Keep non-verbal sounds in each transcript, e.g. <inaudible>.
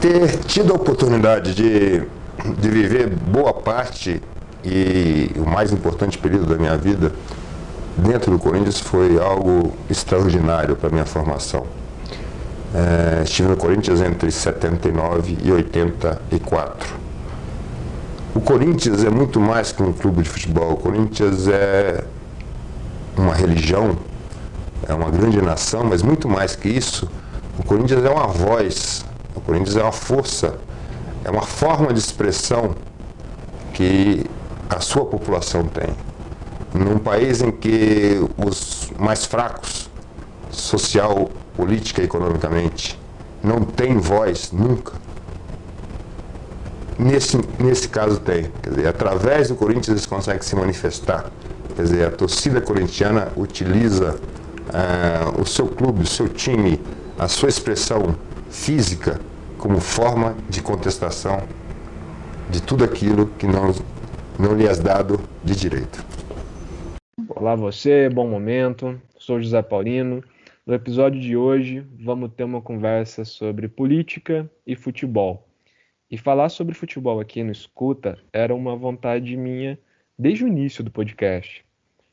ter tido a oportunidade de, de viver boa parte e o mais importante período da minha vida dentro do Corinthians foi algo extraordinário para a minha formação. É, estive no Corinthians entre 79 e 84. O Corinthians é muito mais que um clube de futebol. O Corinthians é uma religião, é uma grande nação, mas muito mais que isso, o Corinthians é uma voz, o Corinthians é uma força, é uma forma de expressão que a sua população tem. Num país em que os mais fracos, social, política e economicamente, não têm voz nunca, nesse, nesse caso tem. Quer dizer, através do Corinthians eles conseguem se manifestar. Quer dizer, a torcida corintiana utiliza uh, o seu clube, o seu time, a sua expressão física como forma de contestação de tudo aquilo que não, não lhe é dado de direito. Olá você, bom momento. Sou José Paulino. No episódio de hoje, vamos ter uma conversa sobre política e futebol. E falar sobre futebol aqui no Escuta era uma vontade minha desde o início do podcast.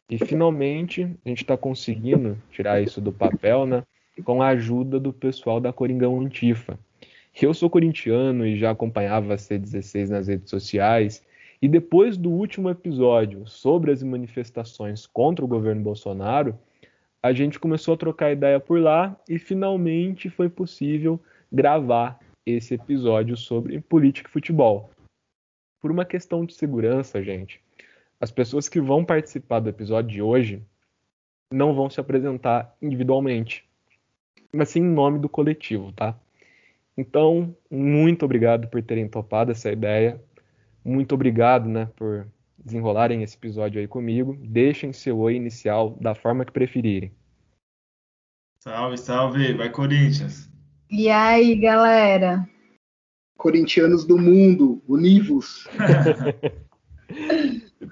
E finalmente a gente está conseguindo tirar isso do papel, né? Com a ajuda do pessoal da Coringão Antifa. Eu sou corintiano e já acompanhava a C16 nas redes sociais. E depois do último episódio sobre as manifestações contra o governo Bolsonaro, a gente começou a trocar ideia por lá e finalmente foi possível gravar esse episódio sobre política e futebol. Por uma questão de segurança, gente, as pessoas que vão participar do episódio de hoje não vão se apresentar individualmente, mas sim em nome do coletivo, tá? Então, muito obrigado por terem topado essa ideia. Muito obrigado, né, por desenrolarem esse episódio aí comigo. Deixem seu oi inicial da forma que preferirem. Salve, salve, vai Corinthians! E aí, galera? Corintianos do mundo, univos! <laughs>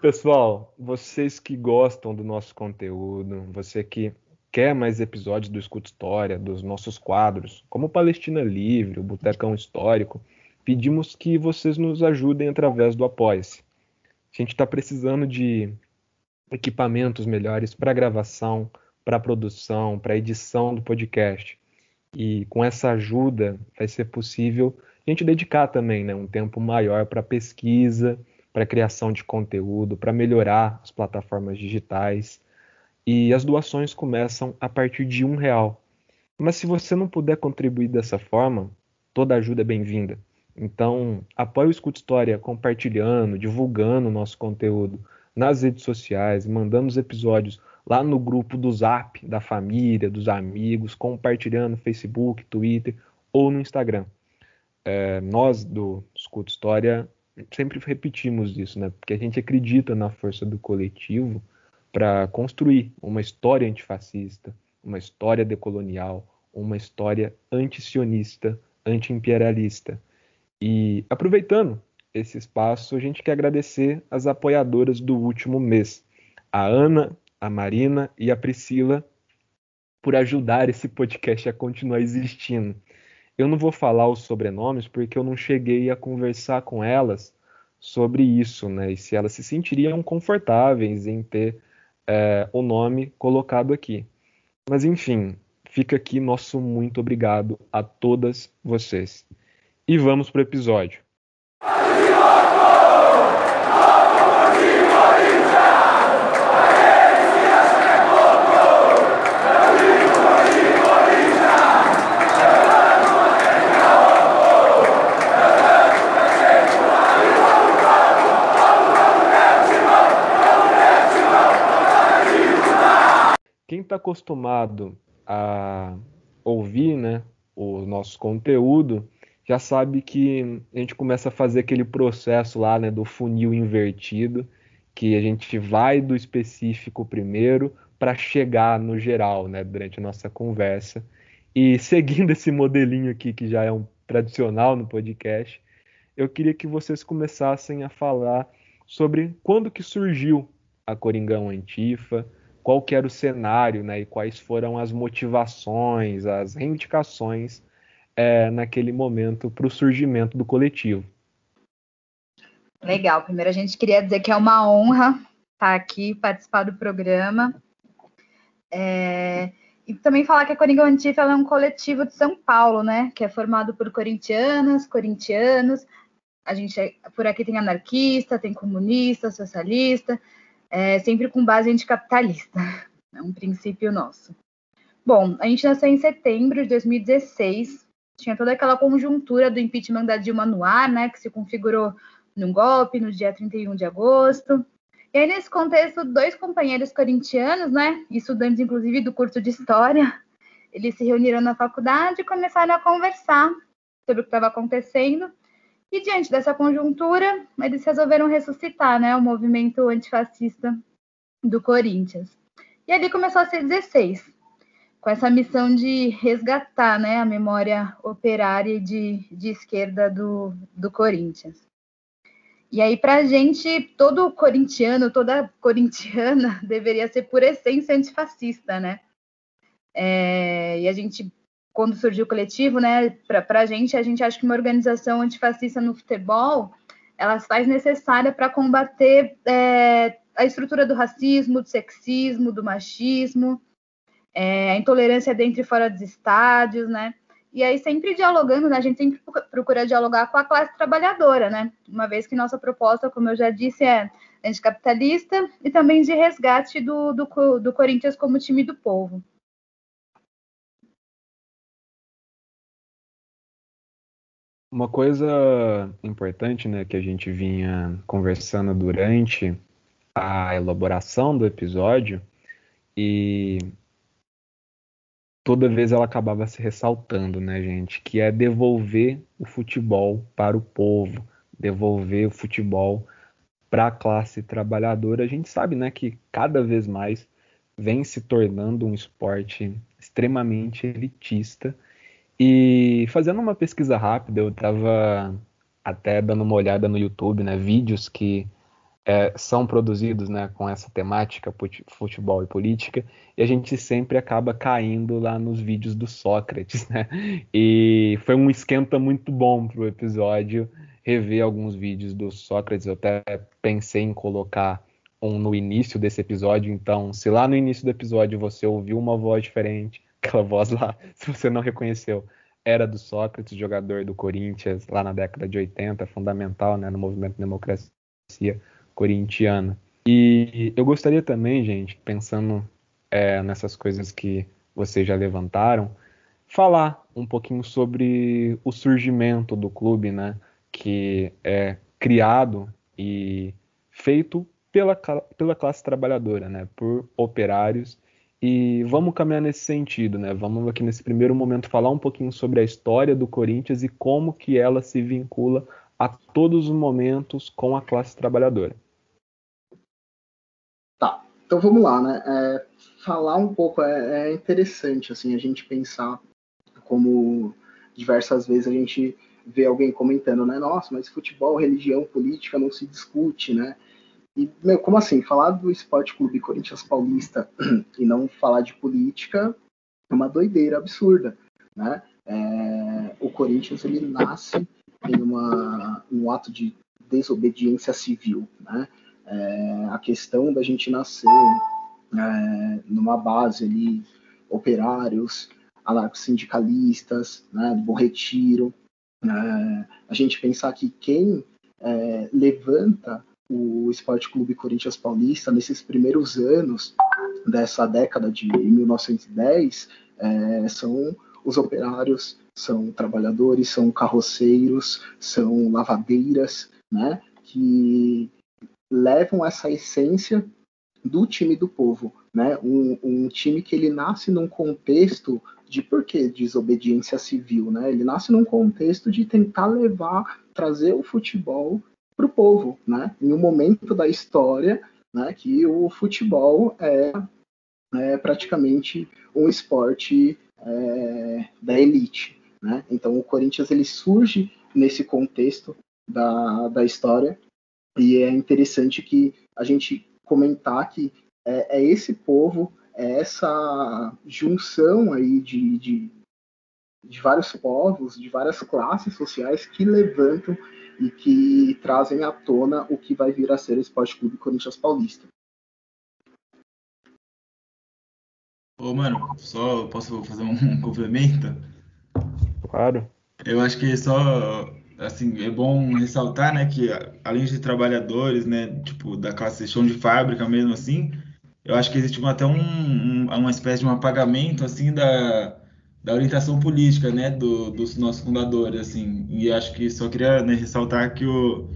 Pessoal, vocês que gostam do nosso conteúdo, você que quer mais episódios do Escuta História, dos nossos quadros, como Palestina Livre, o Botecão Histórico, pedimos que vocês nos ajudem através do Apoia-se. A gente está precisando de equipamentos melhores para gravação, para produção, para edição do podcast. E com essa ajuda vai ser possível a gente dedicar também né, um tempo maior para pesquisa, para criação de conteúdo, para melhorar as plataformas digitais. E as doações começam a partir de um real. Mas se você não puder contribuir dessa forma, toda ajuda é bem-vinda. Então, apoie o Escuta História compartilhando, divulgando o nosso conteúdo nas redes sociais, mandando os episódios lá no grupo do Zap, da família, dos amigos, compartilhando no Facebook, Twitter ou no Instagram. É, nós do Escuta História sempre repetimos isso, né? Porque a gente acredita na força do coletivo para construir uma história antifascista, uma história decolonial, uma história antisionista, anti-imperialista. E aproveitando esse espaço, a gente quer agradecer as apoiadoras do último mês, a Ana, a Marina e a Priscila por ajudar esse podcast a continuar existindo. Eu não vou falar os sobrenomes porque eu não cheguei a conversar com elas sobre isso, né? E se elas se sentiriam confortáveis em ter é, o nome colocado aqui. Mas enfim, fica aqui nosso muito obrigado a todas vocês. E vamos para o episódio. Está acostumado a ouvir né, o nosso conteúdo já sabe que a gente começa a fazer aquele processo lá né, do funil invertido, que a gente vai do específico primeiro para chegar no geral né, durante a nossa conversa. E <laughs> seguindo esse modelinho aqui, que já é um tradicional no podcast, eu queria que vocês começassem a falar sobre quando que surgiu a Coringão Antifa, qual que era o cenário, né, e quais foram as motivações, as reivindicações é, naquele momento para o surgimento do coletivo. Legal. Primeiro a gente queria dizer que é uma honra estar aqui, participar do programa. É... E também falar que a Coringa Antifa é um coletivo de São Paulo, né? Que é formado por corintianas, corintianos. A gente é... por aqui tem anarquista, tem comunista, socialista, é... sempre com base anticapitalista. <laughs> É um princípio nosso. Bom, a gente nasceu em setembro de 2016. Tinha toda aquela conjuntura do impeachment da Dilma no ar, né? Que se configurou num golpe no dia 31 de agosto. E aí, nesse contexto, dois companheiros corintianos, né, estudantes inclusive do curso de História, eles se reuniram na faculdade e começaram a conversar sobre o que estava acontecendo. E diante dessa conjuntura, eles resolveram ressuscitar né, o movimento antifascista do Corinthians. E ali começou a ser 16, com essa missão de resgatar né, a memória operária de, de esquerda do, do Corinthians. E aí, para a gente, todo corintiano, toda corintiana <laughs> deveria ser por essência antifascista, né? É, e a gente, quando surgiu o coletivo, né, para a gente, a gente acha que uma organização antifascista no futebol, ela se faz necessária para combater é, a estrutura do racismo, do sexismo, do machismo, é, a intolerância dentro e fora dos estádios, né? E aí, sempre dialogando, né? A gente sempre procura dialogar com a classe trabalhadora, né? Uma vez que nossa proposta, como eu já disse, é anticapitalista e também de resgate do, do, do Corinthians como time do povo. Uma coisa importante, né, que a gente vinha conversando durante a elaboração do episódio e toda vez ela acabava se ressaltando, né, gente? Que é devolver o futebol para o povo, devolver o futebol para a classe trabalhadora. A gente sabe, né, que cada vez mais vem se tornando um esporte extremamente elitista. E fazendo uma pesquisa rápida, eu estava até dando uma olhada no YouTube, né, vídeos que é, são produzidos né, com essa temática futebol e política e a gente sempre acaba caindo lá nos vídeos do Sócrates, <laughs> né? E foi um esquenta muito bom para o episódio rever alguns vídeos do Sócrates. Eu até pensei em colocar um no início desse episódio. Então, se lá no início do episódio você ouviu uma voz diferente, aquela voz lá, <laughs> se você não reconheceu, era do Sócrates, jogador do Corinthians lá na década de 80, fundamental né, no movimento de democracia corintiana. E eu gostaria também, gente, pensando é, nessas coisas que vocês já levantaram, falar um pouquinho sobre o surgimento do clube, né? Que é criado e feito pela, pela classe trabalhadora, né? Por operários. E vamos caminhar nesse sentido, né? Vamos aqui nesse primeiro momento falar um pouquinho sobre a história do Corinthians e como que ela se vincula a todos os momentos com a classe trabalhadora. Então vamos lá, né? É, falar um pouco é, é, interessante, assim, a gente pensar como diversas vezes a gente vê alguém comentando, né? Nossa, mas futebol, religião, política não se discute, né? E, meu, como assim? Falar do Esporte Clube Corinthians Paulista <clears throat> e não falar de política é uma doideira absurda, né? É, o Corinthians, ele nasce em uma, um ato de desobediência civil, né? É, a questão da gente nascer é, numa base ali, operários, anarco-sindicalistas, né, do Bom Retiro, é, a gente pensar que quem é, levanta o Esporte Clube Corinthians Paulista nesses primeiros anos dessa década de 1910 é, são os operários, são trabalhadores, são carroceiros, são lavadeiras, né, que levam essa essência do time do povo, né? Um, um, time que ele nasce num contexto de por que desobediência civil, né? Ele nasce num contexto de tentar levar, trazer o futebol para o povo, né? Em um momento da história, né? Que o futebol é, é praticamente um esporte é, da elite, né? Então o Corinthians ele surge nesse contexto da, da história e é interessante que a gente comentar que é, é esse povo, é essa junção aí de, de, de vários povos, de várias classes sociais que levantam e que trazem à tona o que vai vir a ser o Esporte Clube Corinthians Paulista. Ô, mano, só posso fazer um <laughs> complemento? Claro. Eu acho que só assim é bom ressaltar, né, que além de trabalhadores, né, tipo da classe chão de fábrica mesmo assim, eu acho que existe até um, um, uma espécie de um apagamento assim da, da orientação política, né, do, dos nossos fundadores, assim. E acho que só queria né, ressaltar que o,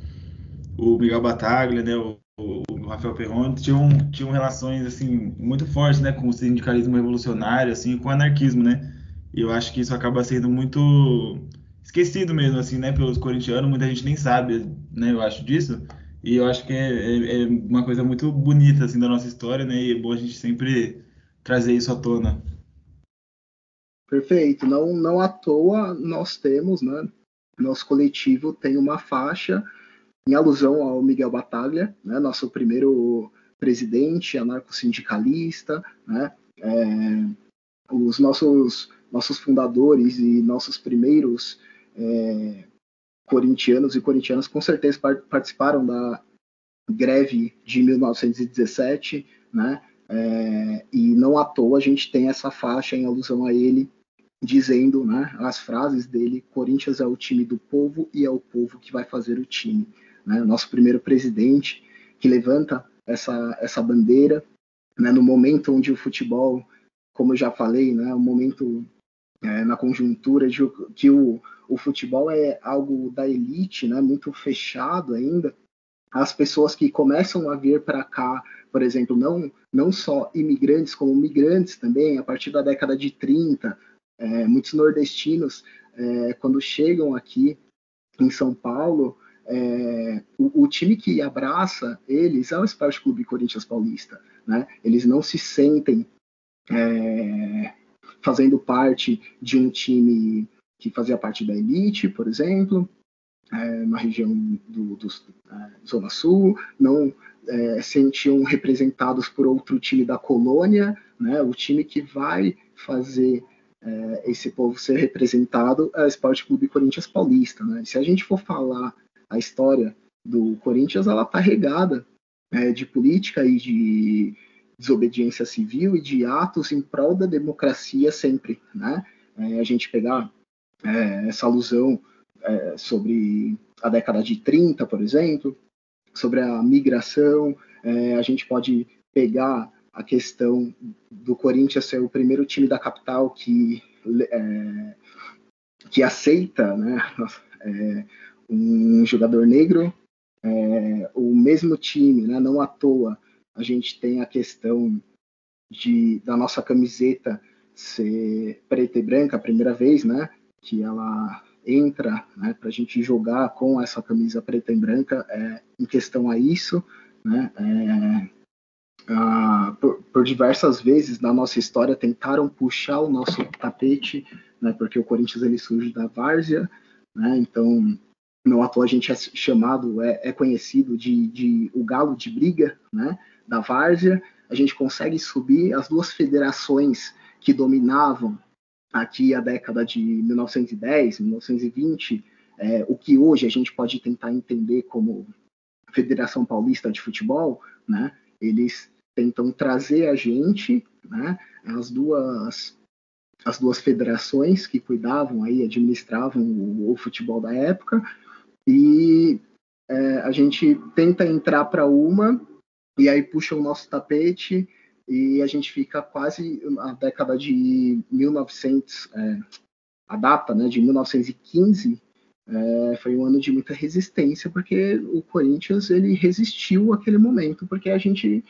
o Miguel Bataglia, né, o, o Rafael Perrone tinham, tinham relações assim muito fortes, né, com o sindicalismo revolucionário, assim, com o anarquismo, né. E eu acho que isso acaba sendo muito esquecido mesmo, assim, né, pelos corintianos. Muita gente nem sabe, né, eu acho disso. E eu acho que é, é, é, uma coisa muito bonita assim da nossa história, né? E é bom a gente sempre trazer isso à tona. Perfeito. Não, não à toa nós temos, né? Nosso coletivo tem uma faixa em alusão ao Miguel Bataglia, né? Nosso primeiro presidente anarco-sindicalista, né? É, os nossos nossos fundadores e nossos primeiros é, corintianos e corintianas com certeza participaram da greve de 1917, né? É, e não à toa a gente tem essa faixa em alusão a ele dizendo, né, as frases dele: Corinthians é o time do povo e é o povo que vai fazer o time. Né? Nosso primeiro presidente que levanta essa essa bandeira, né, no momento onde o futebol, como eu já falei, né, um momento é, na conjuntura de que o, o futebol é algo da elite, né, muito fechado ainda, as pessoas que começam a vir para cá, por exemplo, não, não só imigrantes, como migrantes também, a partir da década de 30, é, muitos nordestinos, é, quando chegam aqui em São Paulo, é, o, o, time que abraça eles é o Esporte Clube Corinthians Paulista. Né? Eles não se sentem é, fazendo parte de um time que fazia parte da elite, por exemplo, é, na região do, do é, Zona Sul, não é, sentiam representados por outro time da colônia, né, o time que vai fazer é, esse povo ser representado é o Esporte Clube Corinthians Paulista. Né? Se a gente for falar a história do Corinthians, ela está regada é, de política e de desobediência civil e de atos em prol da democracia sempre, né? É, a gente pegar é, essa alusão é, sobre a década de 30, por exemplo, sobre a migração, é, a gente pode pegar a questão do Corinthians ser o primeiro time da capital que é, que aceita, né, <laughs> é, um jogador negro, o mesmo time, né, não à toa a gente tem a questão de da nossa camiseta ser preta e branca a primeira vez, né? Que ela entra, né? Para a gente jogar com essa camisa preta e branca, é, em questão a isso, né? É, por, por, diversas vezes na nossa história tentaram puxar o nosso tapete, né? Porque o Corinthians ele surge da várzea, né? Então à toa a gente é chamado, é, é conhecido de, de o galo de briga, né? da várzea, a gente consegue subir as duas federações que dominavam aqui a década de 1910, 1920, é, o que hoje a gente pode tentar entender como Federação Paulista de Futebol, né? Eles tentam trazer a gente, né? As duas as duas federações que cuidavam aí, administravam o, o futebol da época, e é, a gente tenta entrar para uma e aí puxa o nosso tapete e a gente fica quase na década de 1900, é, a data né, de 1915 é, foi um ano de muita resistência, porque o Corinthians ele resistiu aquele momento, porque a gente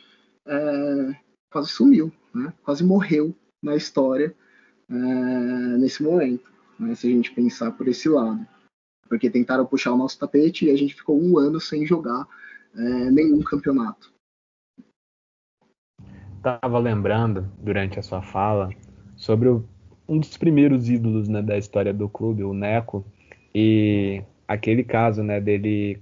é, quase sumiu, né, quase morreu na história é, nesse momento, né, se a gente pensar por esse lado. Porque tentaram puxar o nosso tapete e a gente ficou um ano sem jogar é, nenhum campeonato. Estava lembrando durante a sua fala sobre o, um dos primeiros ídolos né, da história do clube, o Neco, e aquele caso né, dele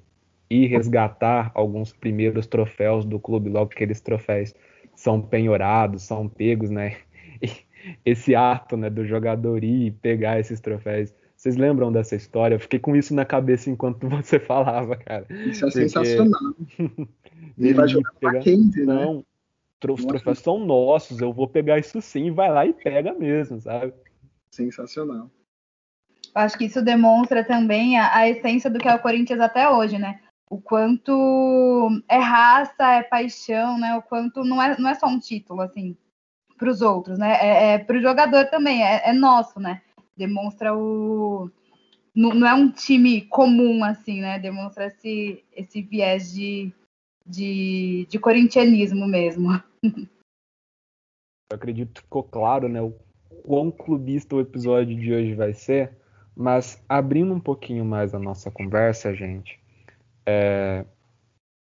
ir resgatar alguns primeiros troféus do clube, logo que aqueles troféus são penhorados, são pegos, né? <laughs> E esse ato né, do jogador ir e pegar esses troféus. Vocês lembram dessa história? Eu fiquei com isso na cabeça enquanto <laughs> você falava, cara. Isso é Porque... sensacional. <laughs> Ele vai jogar pegar... Mackenzie, né? Não, os troféus são nossos, eu vou pegar isso sim, vai lá e pega mesmo, sabe? Sensacional. Acho que isso demonstra também a, a essência do que é o Corinthians até hoje, né? O quanto é raça, é paixão, né? O quanto não é, não é só um título, assim, para os outros, né? É, é para o jogador também, é, é nosso, né? demonstra o. Não, não, é um time comum, assim, né? Demonstra esse, esse viés de, de, de corintianismo mesmo. Eu acredito que ficou claro, né? O quão clubista o episódio de hoje vai ser, mas abrindo um pouquinho mais a nossa conversa, gente, é,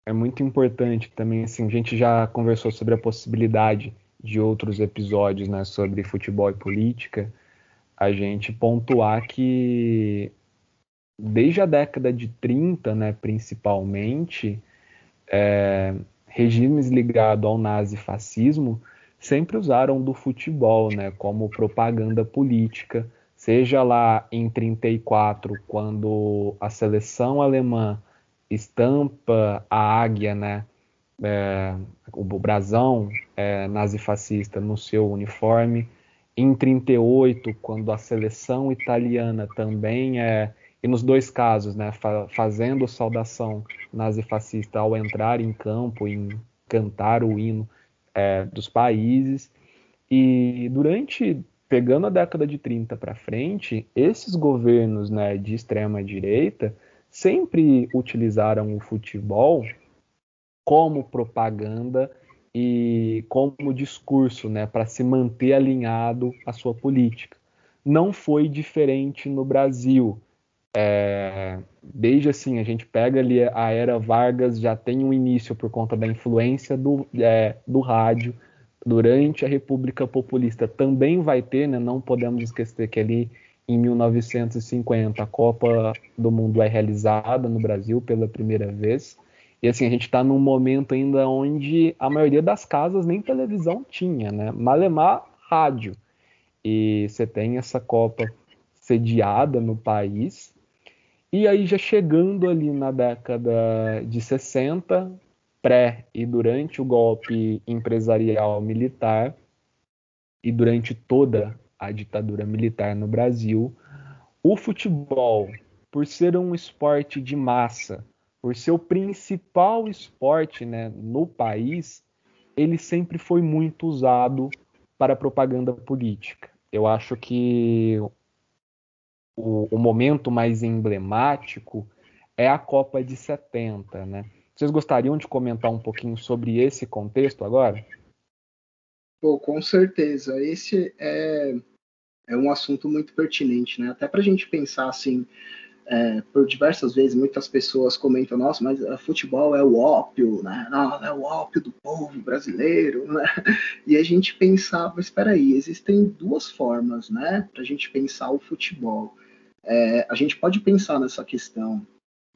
é muito importante também, assim, a gente já conversou sobre a possibilidade de outros episódios, né, sobre futebol e política, a gente pontuar que desde a década de 30, né, principalmente, é, regimes ligados ao nazifascismo sempre usaram do futebol né, como propaganda política, seja lá em 34, quando a seleção alemã estampa a águia, né, é, o brasão é, nazifascista no seu uniforme, em 38, quando a seleção italiana também é, e nos dois casos, né, fa fazendo saudação nazifascista ao entrar em campo, em cantar o hino é, dos países. E durante, pegando a década de 30 para frente, esses governos né, de extrema direita sempre utilizaram o futebol como propaganda e como discurso, né, para se manter alinhado à sua política. Não foi diferente no Brasil. É, desde assim, a gente pega ali a era Vargas, já tem um início por conta da influência do, é, do rádio. Durante a República Populista também vai ter, né, não podemos esquecer que ali em 1950 a Copa do Mundo é realizada no Brasil pela primeira vez. E assim, a gente está num momento ainda onde a maioria das casas nem televisão tinha, né? Malemar rádio. E você tem essa Copa sediada no país. E aí já chegando ali na década de 60, pré e durante o golpe empresarial militar e durante toda a ditadura militar no Brasil, o futebol, por ser um esporte de massa, por ser o principal esporte né, no país, ele sempre foi muito usado para propaganda política. Eu acho que o, o, momento mais emblemático é a Copa de 70, né? Vocês gostariam de comentar um pouquinho sobre esse contexto agora? Pô, com certeza. Esse é, é um assunto muito pertinente, né? Até para a gente pensar assim, é, por diversas vezes muitas pessoas comentam, nossa, mas uh, futebol é o ópio, né? Não, é o ópio do povo brasileiro, né? E a gente pensava, espera aí, existem duas formas, né, para a gente pensar o futebol. É, a gente pode pensar nessa questão,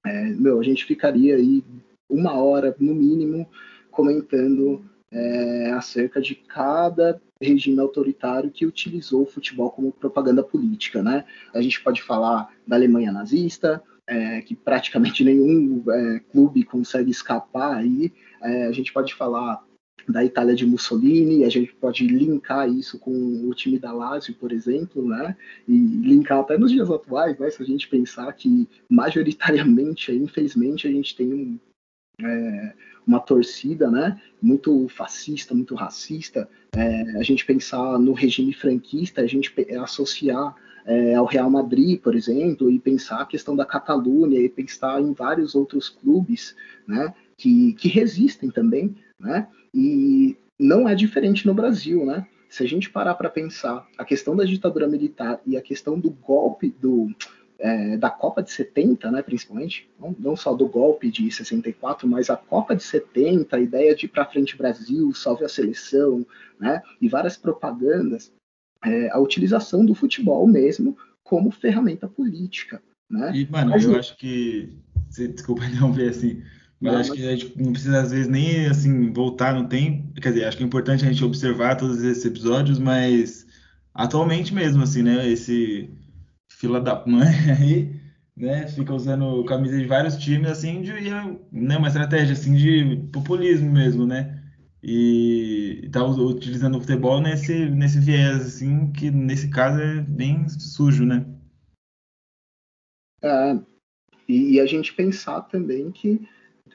é, meu, a gente ficaria aí uma hora no mínimo comentando é, acerca de cada regime autoritário que utilizou o futebol como propaganda política, né? A gente pode falar da Alemanha nazista, é, que praticamente <laughs> nenhum é, clube consegue escapar aí. É, a gente pode falar da Itália de Mussolini, a gente pode linkar isso com o time da Lazio, por exemplo, né? E linkar até nos dias atuais, né? Se a gente pensar que majoritariamente, infelizmente, a gente tem um, é, uma torcida né, muito fascista, muito racista, é, a gente pensar no regime franquista, a gente associar é, ao Real Madrid, por exemplo, e pensar a questão da Catalunha, e pensar em vários outros clubes né, que, que resistem também, né, e não é diferente no Brasil, né? Se a gente parar para pensar a questão da ditadura militar e a questão do golpe, do, é, da Copa de 70, né, principalmente, não, não, só do golpe de 64, mas a Copa de 70, a ideia de ir para frente Brasil, salve a seleção, né, e várias propagandas, é, a utilização do futebol mesmo como ferramenta política. Né? E, mano, mas, eu acho que. Desculpa <laughs> não ver assim. Mas não, acho mas... que a gente não precisa, às vezes, nem assim, voltar no tempo. Quer dizer, acho que é importante a gente observar todos esses episódios, mas atualmente mesmo, assim, né? Esse fila da mãe <laughs> aí, né? Fica usando camisa de vários times, assim, de né, uma estratégia assim de populismo mesmo, né? E tá utilizando o futebol nesse, nesse viés, assim, que nesse caso é bem sujo, né? É, e, e a gente pensar também que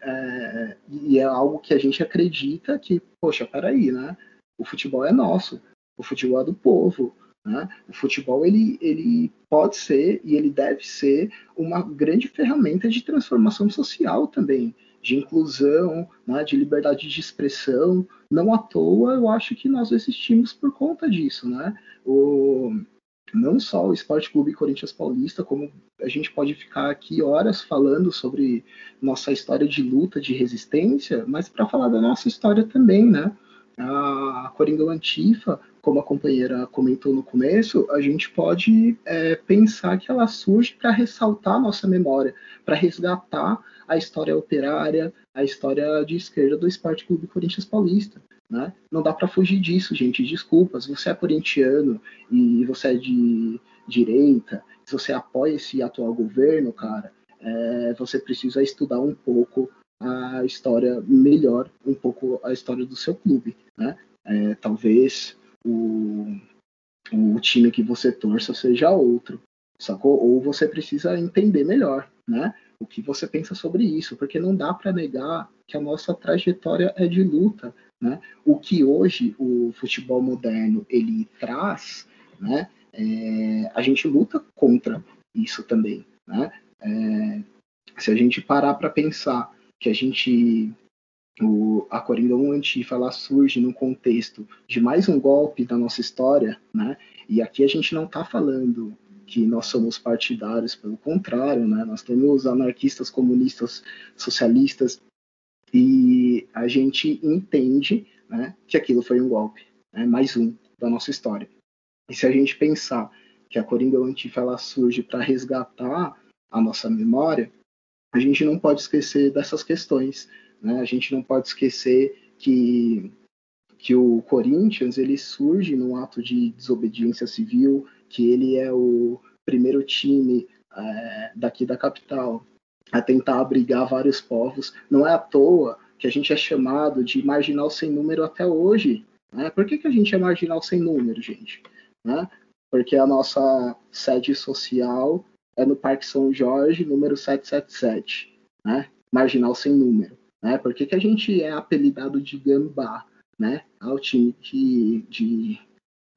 é, e é algo que a gente acredita que, poxa, peraí, né? O futebol é nosso, o futebol é do povo, né? O futebol ele, ele pode ser e ele deve ser uma grande ferramenta de transformação social também, de inclusão, né? de liberdade de expressão. Não à toa, eu acho que nós existimos por conta disso, né? O, não só o Esporte Clube Corinthians Paulista, como a gente pode ficar aqui horas falando sobre nossa história de luta, de resistência, mas para falar da nossa história também, né? A Coringa Antifa, como a companheira comentou no começo, a gente pode é, pensar que ela surge para ressaltar a nossa memória, para resgatar a história operária, a história de esquerda do Esporte Clube Corinthians Paulista. Né? Não dá para fugir disso, gente. Desculpa, se você é corintiano e você é de direita, se você apoia esse atual governo, cara, é, você precisa estudar um pouco a história melhor, um pouco a história do seu clube, né? É, talvez o, o time que você torça seja outro, sacou? Ou você precisa entender melhor, né? O que você pensa sobre isso, porque não dá para negar que a nossa trajetória é de luta, né? O que hoje o futebol moderno ele traz, né? É, a gente luta contra isso também, né? É, se a gente parar para pensar que a gente o, a Coringão Antifa ela surge no contexto de mais um golpe da nossa história, né? E aqui a gente não está falando que nós somos partidários, pelo contrário, né? Nós temos anarquistas, comunistas, socialistas e a gente entende né, que aquilo foi um golpe, né, mais um da nossa história. E se a gente pensar que a Coringa Antifa ela surge para resgatar a nossa memória, a gente não pode esquecer dessas questões. Né? A gente não pode esquecer que, que o Corinthians ele surge num ato de desobediência civil, que ele é o primeiro time é, daqui da capital a tentar abrigar vários povos. Não é à toa que a gente é chamado de marginal sem número até hoje. Né? Por que, que a gente é marginal sem número, gente? Né? Porque a nossa sede social é no Parque São Jorge, número 777, né? marginal sem número. Né? Por que, que a gente é apelidado de Gambá? Né? É o time que, de,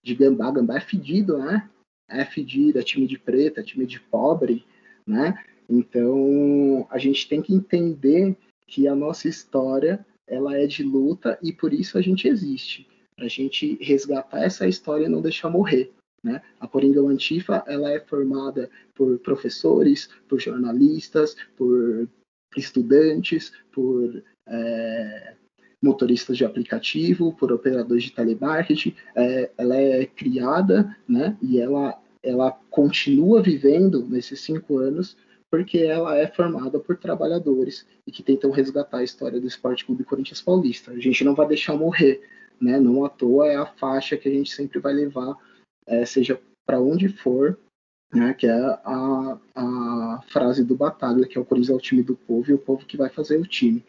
de Gambá, Gambá é fedido, né? É fedido, é time de preto, é time de pobre, né? Então, a gente tem que entender que a nossa história ela é de luta e por isso a gente existe, a gente resgatar essa história e não deixar morrer. Né? A Coringa Antifa ela é formada por professores, por jornalistas, por estudantes, por é, motoristas de aplicativo, por operadores de telemarketing. É, ela é criada né, e ela, ela continua vivendo nesses cinco anos porque ela é formada por trabalhadores e que tentam resgatar a história do Esporte Clube Corinthians Paulista. A gente não vai deixar morrer, né? Não à toa é a faixa que a gente sempre vai levar, é, seja para onde for, né? Que é a, a frase do Batalha, que é o Corinthians é o time do povo e o povo que vai fazer o time.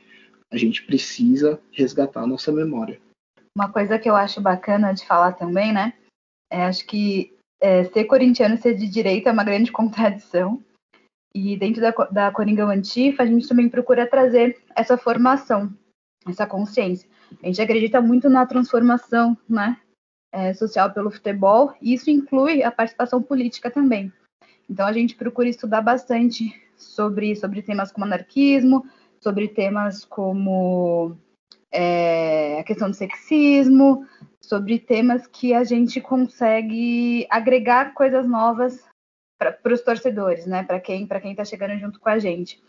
A gente precisa resgatar a nossa memória. Uma coisa que eu acho bacana de falar também, né? É, acho que é, ser corintiano ser de direita é uma grande <laughs> contradição. E dentro da, da Coringão Antifa, a gente também procura trazer essa formação, essa consciência. A gente acredita muito na transformação né, é, social pelo futebol, e isso inclui a participação política também. Então, a gente procura estudar bastante sobre, sobre temas como anarquismo, sobre temas como é, a questão do sexismo, sobre temas que a gente consegue agregar coisas novas para os torcedores, né? Para quem para quem está chegando junto com a gente.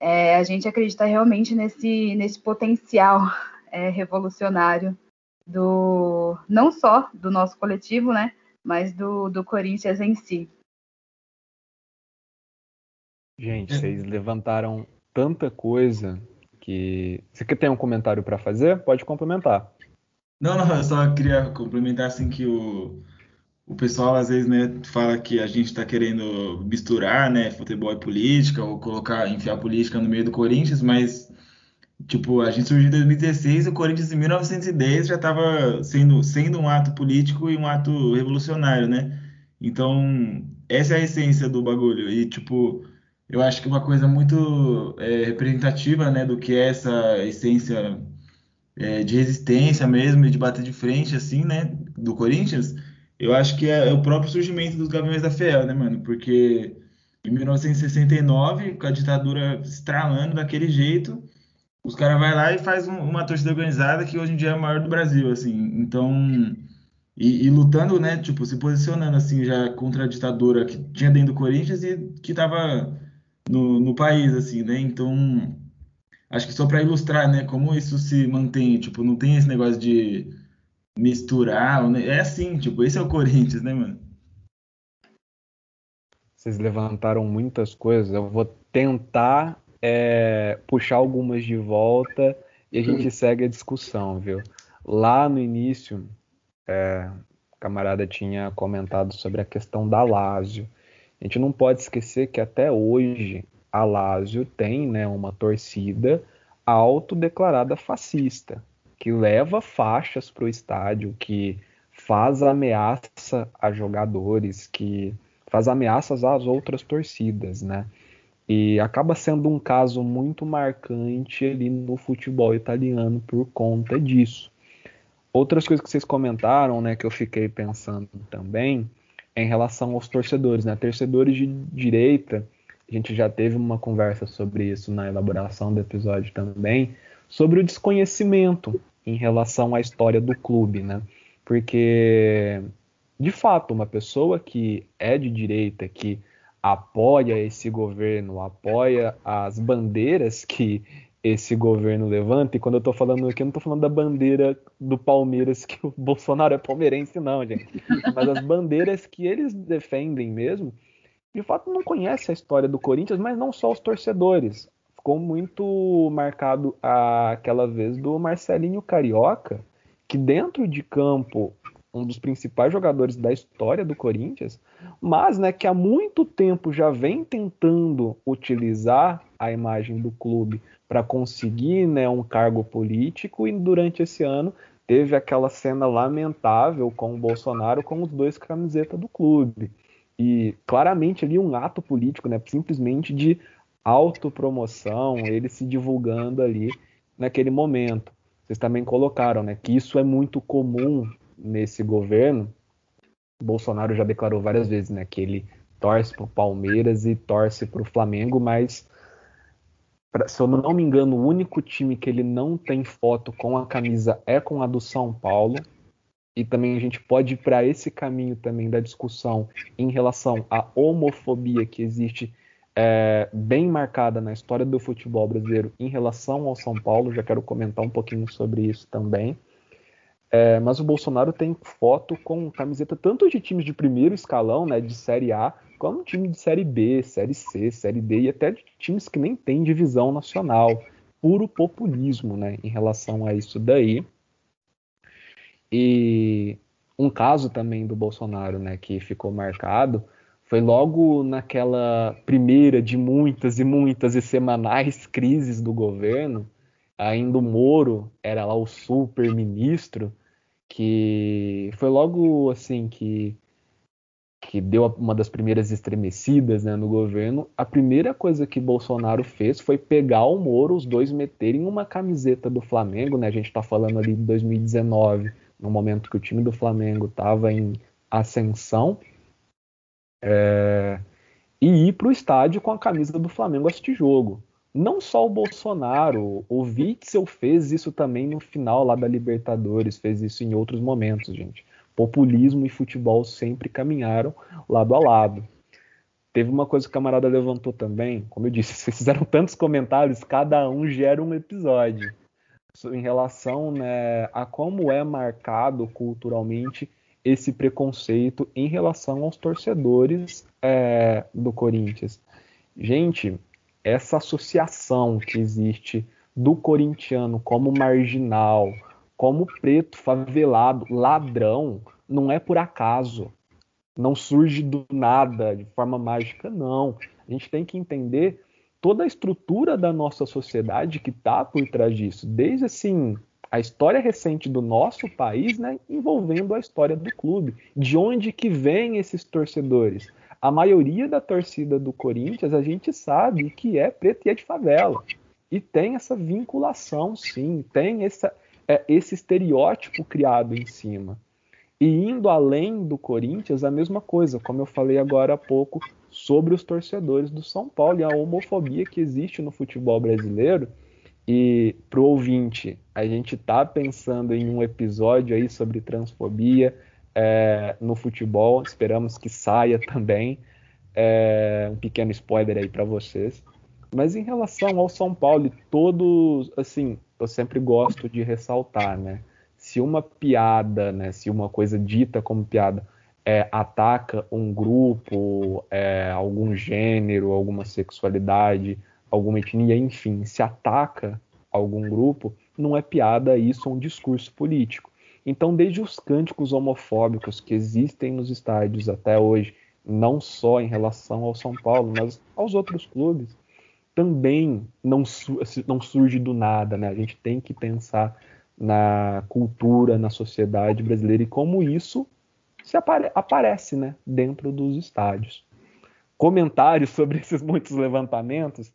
É, a gente acredita realmente nesse nesse potencial é, revolucionário do não só do nosso coletivo, né? Mas do, do Corinthians em si. Gente, vocês levantaram tanta coisa que. Você quer ter um comentário para fazer? Pode complementar. Não, não, eu só queria complementar assim que o o pessoal às vezes, né, fala que a gente está querendo misturar, né, futebol e política, ou colocar, enfiar política no meio do Corinthians, mas, tipo, a gente surgiu em 2016 e o Corinthians em 1910 já estava sendo, sendo um ato político e um ato revolucionário, né? Então, essa é a essência do bagulho. E, tipo, eu acho que uma coisa muito é, representativa, né, do que é essa essência é, de resistência mesmo e de bater de frente, assim, né, do Corinthians, eu acho que é o próprio surgimento dos Gaviões da Fiel, né, mano? Porque em 1969, com a ditadura estralando daquele jeito, os caras vai lá e faz um, uma torcida organizada que hoje em dia é a maior do Brasil, assim. Então, e, e, lutando, né, tipo, se posicionando assim já contra a ditadura que tinha dentro do Corinthians e que tava no, no país, assim, né? Então, acho que só para ilustrar, né, como isso se mantém, tipo, não tem esse negócio de misturar, né? é assim, tipo, esse é o Corinthians, né, mano? Vocês levantaram muitas coisas, eu vou tentar é, puxar algumas de volta e a gente segue a discussão, viu? Lá no início, é, o camarada tinha comentado sobre a questão da Lazio. A gente não pode esquecer que até hoje a Lazio tem né, uma torcida autodeclarada fascista, que leva faixas para o estádio, que faz ameaça a jogadores, que faz ameaças às outras torcidas, né? E acaba sendo um caso muito marcante ali no futebol italiano por conta disso. Outras coisas que vocês comentaram, né, que eu fiquei pensando também, é em relação aos torcedores, né? Torcedores de direita, a gente já teve uma conversa sobre isso na elaboração do episódio também, sobre o desconhecimento em relação à história do clube, né? Porque, de fato, uma pessoa que é de direita, que apoia esse governo, apoia as bandeiras que esse governo levanta, e quando eu tô falando aqui, eu não tô falando da bandeira do Palmeiras, que o Bolsonaro é palmeirense, não, gente. Mas as bandeiras que eles defendem mesmo, de fato não conhece a história do Corinthians, mas não só os torcedores. Ficou muito marcado aquela vez do Marcelinho Carioca, que dentro de campo, um dos principais jogadores da história do Corinthians, mas né, que há muito tempo já vem tentando utilizar a imagem do clube para conseguir né, um cargo político e durante esse ano teve aquela cena lamentável com o Bolsonaro com os dois camisetas do clube. E claramente ali um ato político, né, simplesmente de autopromoção, ele se divulgando ali naquele momento. Vocês também colocaram né, que isso é muito comum nesse governo. Bolsonaro já declarou várias vezes né, que ele torce para o Palmeiras e torce para o Flamengo, mas se eu não me engano, o único time que ele não tem foto com a camisa é com a do São Paulo. E também a gente pode ir para esse caminho também da discussão em relação à homofobia que existe é, bem marcada na história do futebol brasileiro em relação ao São Paulo. Já quero comentar um pouquinho sobre isso também. É, mas o Bolsonaro tem foto com camiseta tanto de times de primeiro escalão, né, de Série A, como time de Série B, Série C, Série D e até de times que nem têm divisão nacional. Puro populismo né, em relação a isso daí. E um caso também do Bolsonaro né, que ficou marcado foi logo naquela primeira de muitas e muitas e semanais crises do governo. Ainda o Moro era lá o super ministro, que foi logo assim que que deu uma das primeiras estremecidas né, no governo, a primeira coisa que Bolsonaro fez foi pegar o Moro, os dois meterem uma camiseta do Flamengo, né? A gente está falando ali de 2019, no momento que o time do Flamengo estava em ascensão, é, e ir para o estádio com a camisa do Flamengo assistir jogo. Não só o Bolsonaro, o Witzel fez isso também no final lá da Libertadores, fez isso em outros momentos, gente populismo e futebol sempre caminharam lado a lado. Teve uma coisa que o camarada levantou também, como eu disse, <laughs> vocês fizeram tantos comentários, cada um gera um episódio em relação né, a como é marcado culturalmente esse preconceito em relação aos torcedores é, do Corinthians. Gente, essa associação que existe do corintiano como marginal, como preto, favelado, ladrão, não é por acaso. não surge do nada, de forma mágica, não. A gente tem que entender toda a estrutura da nossa sociedade que está por trás disso, desde assim a história recente do nosso país, né, envolvendo a história do clube, de onde que vêm esses torcedores. A maioria da torcida do Corinthians a gente sabe que é preta e é de favela. E tem essa vinculação, sim, tem essa, é, esse estereótipo criado em cima. E indo além do Corinthians, a mesma coisa, como eu falei agora há pouco sobre os torcedores do São Paulo e a homofobia que existe no futebol brasileiro. E para o ouvinte, a gente está pensando em um episódio aí sobre transfobia é, no futebol. Esperamos que saia também. É, um pequeno spoiler aí para vocês. Mas em relação ao São Paulo, todos, assim, eu sempre gosto de ressaltar, né? Se uma piada, né? Se uma coisa dita como piada é, ataca um grupo, é, algum gênero, alguma sexualidade, alguma etnia, enfim, se ataca algum grupo, não é piada, isso é um discurso político. Então, desde os cânticos homofóbicos que existem nos estádios até hoje, não só em relação ao São Paulo, mas aos outros clubes, também não, não surge do nada, né? A gente tem que pensar na cultura, na sociedade brasileira e como isso se apare aparece né, dentro dos estádios. Comentários sobre <laughs> esses muitos levantamentos?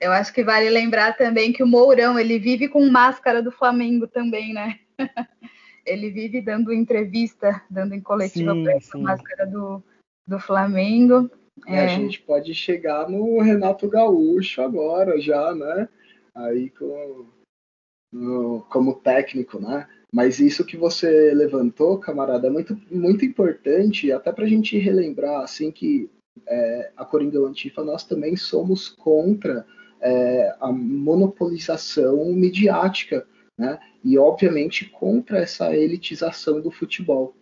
Eu acho que vale lembrar também que o Mourão ele vive com máscara do Flamengo também, né? <laughs> ele vive dando entrevista, dando em coletiva para essa máscara do, do Flamengo. É. A gente pode chegar no Renato Gaúcho agora já, né? Aí com, no, como técnico, né? Mas isso que você levantou, camarada, é muito, muito importante, até para a gente relembrar, assim, que é, a Coringa Antifa, nós também somos contra é, a monopolização midiática, né? E, obviamente, contra essa elitização do futebol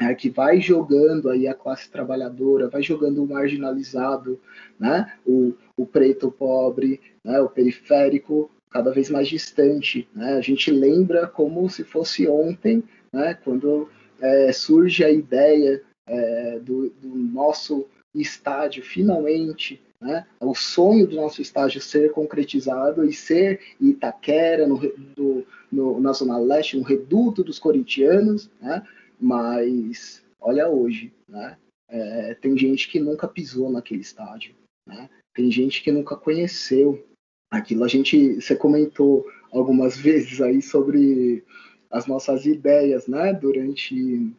né, que vai jogando aí a classe trabalhadora, vai jogando o marginalizado, né, o, o preto o pobre, né, o periférico cada vez mais distante. Né? A gente lembra como se fosse ontem, né, quando é, surge a ideia é, do, do, nosso estádio finalmente, né, o sonho do nosso estádio ser concretizado e ser Itaquera, no, do, no, na Zona Leste, no reduto dos corintianos, né, mas olha hoje, né? É, tem gente que nunca pisou naquele estádio, né? Tem gente que nunca conheceu aquilo. A gente, você comentou algumas <laughs> vezes aí sobre as nossas ideias, né? Durante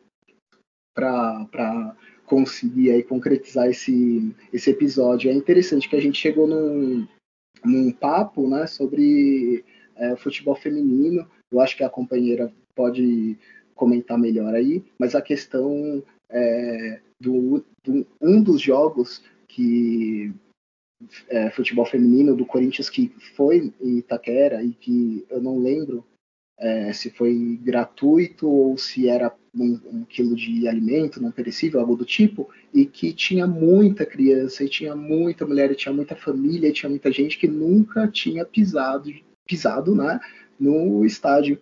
para conseguir aí concretizar esse, esse episódio. É interessante que a gente chegou num, num papo, né? Sobre é, futebol feminino. Eu acho que a companheira pode comentar melhor aí, mas a questão é, do, do, um dos jogos que é, futebol feminino do Corinthians que foi em Itaquera e que eu não lembro é, se foi gratuito ou se era um, um, quilo de alimento não perecível, algo do tipo, e que tinha muita criança, e tinha muita mulher, e tinha muita família, e tinha muita gente que nunca tinha pisado, pisado né, no estádio.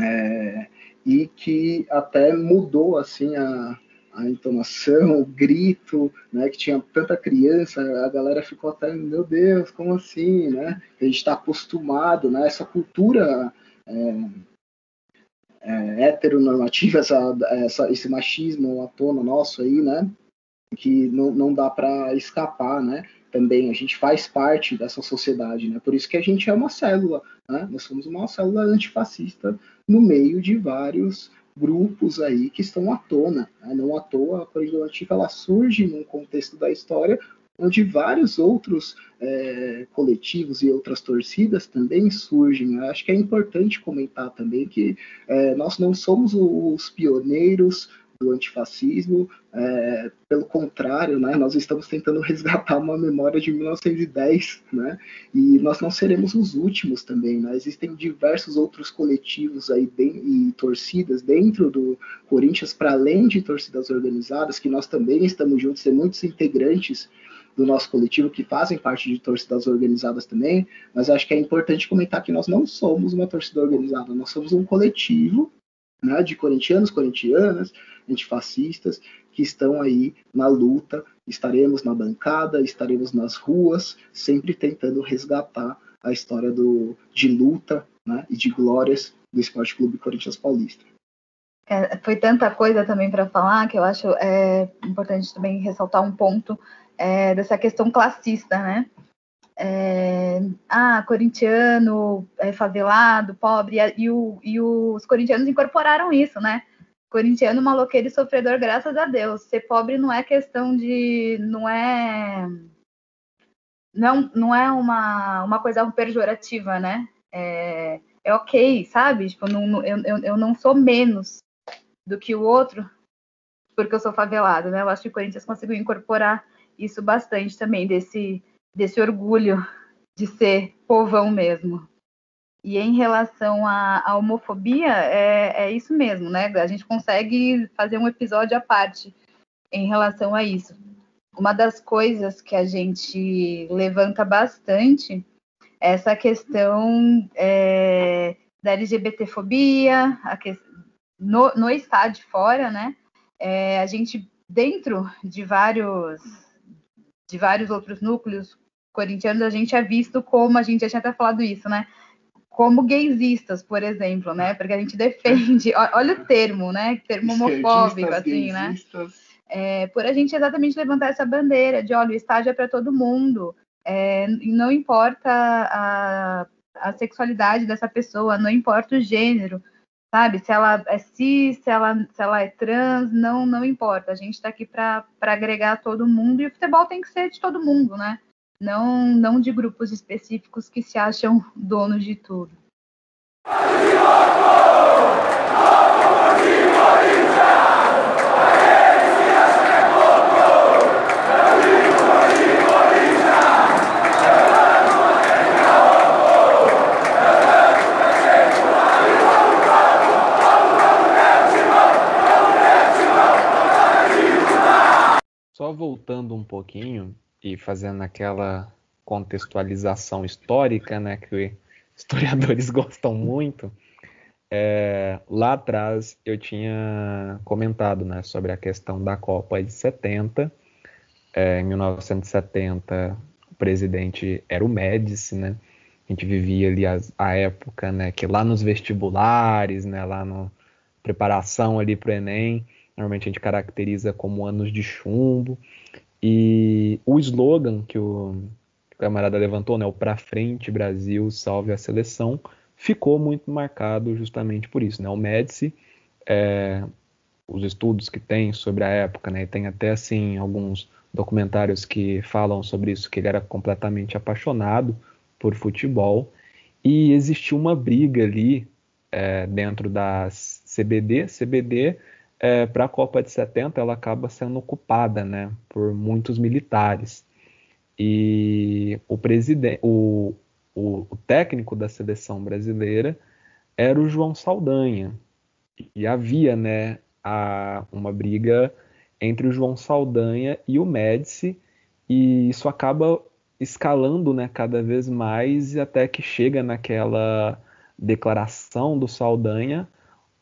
É, e que até mudou assim a, a entonação, <laughs> o grito, né, que tinha tanta criança, a galera ficou até, meu Deus, como assim, né? A gente está acostumado, né? Essa cultura é, é, heteronormativa, essa, essa, esse machismo à tona nosso aí, né? Que não, não dá para escapar, né? Também a gente faz parte dessa sociedade, né? Por isso que a gente é uma célula, né? Nós somos uma célula antifascista no meio de vários grupos aí que estão à tona. Né? Não à toa, a Antiga ela surge num contexto da história onde vários outros é, coletivos e outras torcidas também surgem. Eu acho que é importante comentar também que é, nós não somos os pioneiros do antifascismo. É, pelo contrário, né, nós estamos tentando <laughs> resgatar uma memória de 1910, né, e nós não seremos os últimos também. Né, existem diversos outros coletivos aí e torcidas dentro do Corinthians, para além de torcidas organizadas, que nós também estamos juntos, tem muitos integrantes do nosso coletivo que fazem parte de torcidas organizadas também, mas acho que é importante comentar que nós não somos uma torcida organizada, nós somos um coletivo né, de corintianos, corintianas, antifascistas, que estão aí na luta. Estaremos na bancada, estaremos nas ruas, sempre tentando resgatar a história do, de luta né, e de glórias do Esporte Clube Corinthians Paulista. É, foi tanta coisa também para falar que eu acho é, importante também ressaltar um ponto é, dessa questão classista, né? É, ah, corintiano, é, favelado, pobre, e, o, e, os corintianos incorporaram isso, né? Corintiano, maloqueiro e sofredor, graças a Deus. Ser pobre não é questão de. não é. Não, não é uma, uma coisa pejorativa, né? É, é ok, sabe? Tipo, não, eu, eu, eu não sou menos do que o outro porque eu sou favelado, né? Eu acho que o Corinthians conseguiu incorporar isso bastante também, desse, desse orgulho de ser povão mesmo. E em relação à, à homofobia, é, é, isso mesmo, né? A gente consegue fazer um episódio à parte em relação a isso. Uma das coisas que a gente levanta bastante é essa questão é, da LGBTfobia, a que, no, no estádio fora, né? É, a gente, dentro de vários, de vários outros núcleos corintianos, a gente é visto como, a gente já tinha até falado isso, né? Como gaysistas, por exemplo, né? Porque a gente defende, olha o termo, né? Termo homofóbico, assim, né? É, por a gente exatamente levantar essa bandeira de, olha, o estádio é para todo mundo, é, não importa a, a sexualidade dessa pessoa, não importa o gênero, sabe? Se ela é cis, se ela, se ela é trans, não, não importa. A gente está aqui para agregar todo mundo e o futebol tem que ser de todo mundo, né? Não, não de grupos específicos que se acham donos de tudo. Só voltando um pouquinho e fazendo aquela contextualização histórica, né, que <laughs> historiadores gostam muito, é, lá atrás eu tinha comentado, né, sobre a questão da Copa de 70. É, em 1970, o presidente era o Médici, né? A gente vivia ali a, a época, né, que lá nos vestibulares, né, lá no preparação ali para o Enem, normalmente a gente caracteriza como anos de chumbo. E o slogan que o camarada levantou, né, o para frente Brasil, salve a seleção, ficou muito marcado justamente por isso, né? O Médici, é, os estudos que tem sobre a época, né, tem até assim alguns documentários que falam sobre isso, que ele era completamente apaixonado por futebol e existiu uma briga ali é, dentro da CBD, CBD é, para a Copa de 70 ela acaba sendo ocupada né, por muitos militares. E o, presidente, o, o, o técnico da seleção brasileira era o João Saldanha. E havia né, a, uma briga entre o João Saldanha e o Médici, e isso acaba escalando né, cada vez mais até que chega naquela declaração do Saldanha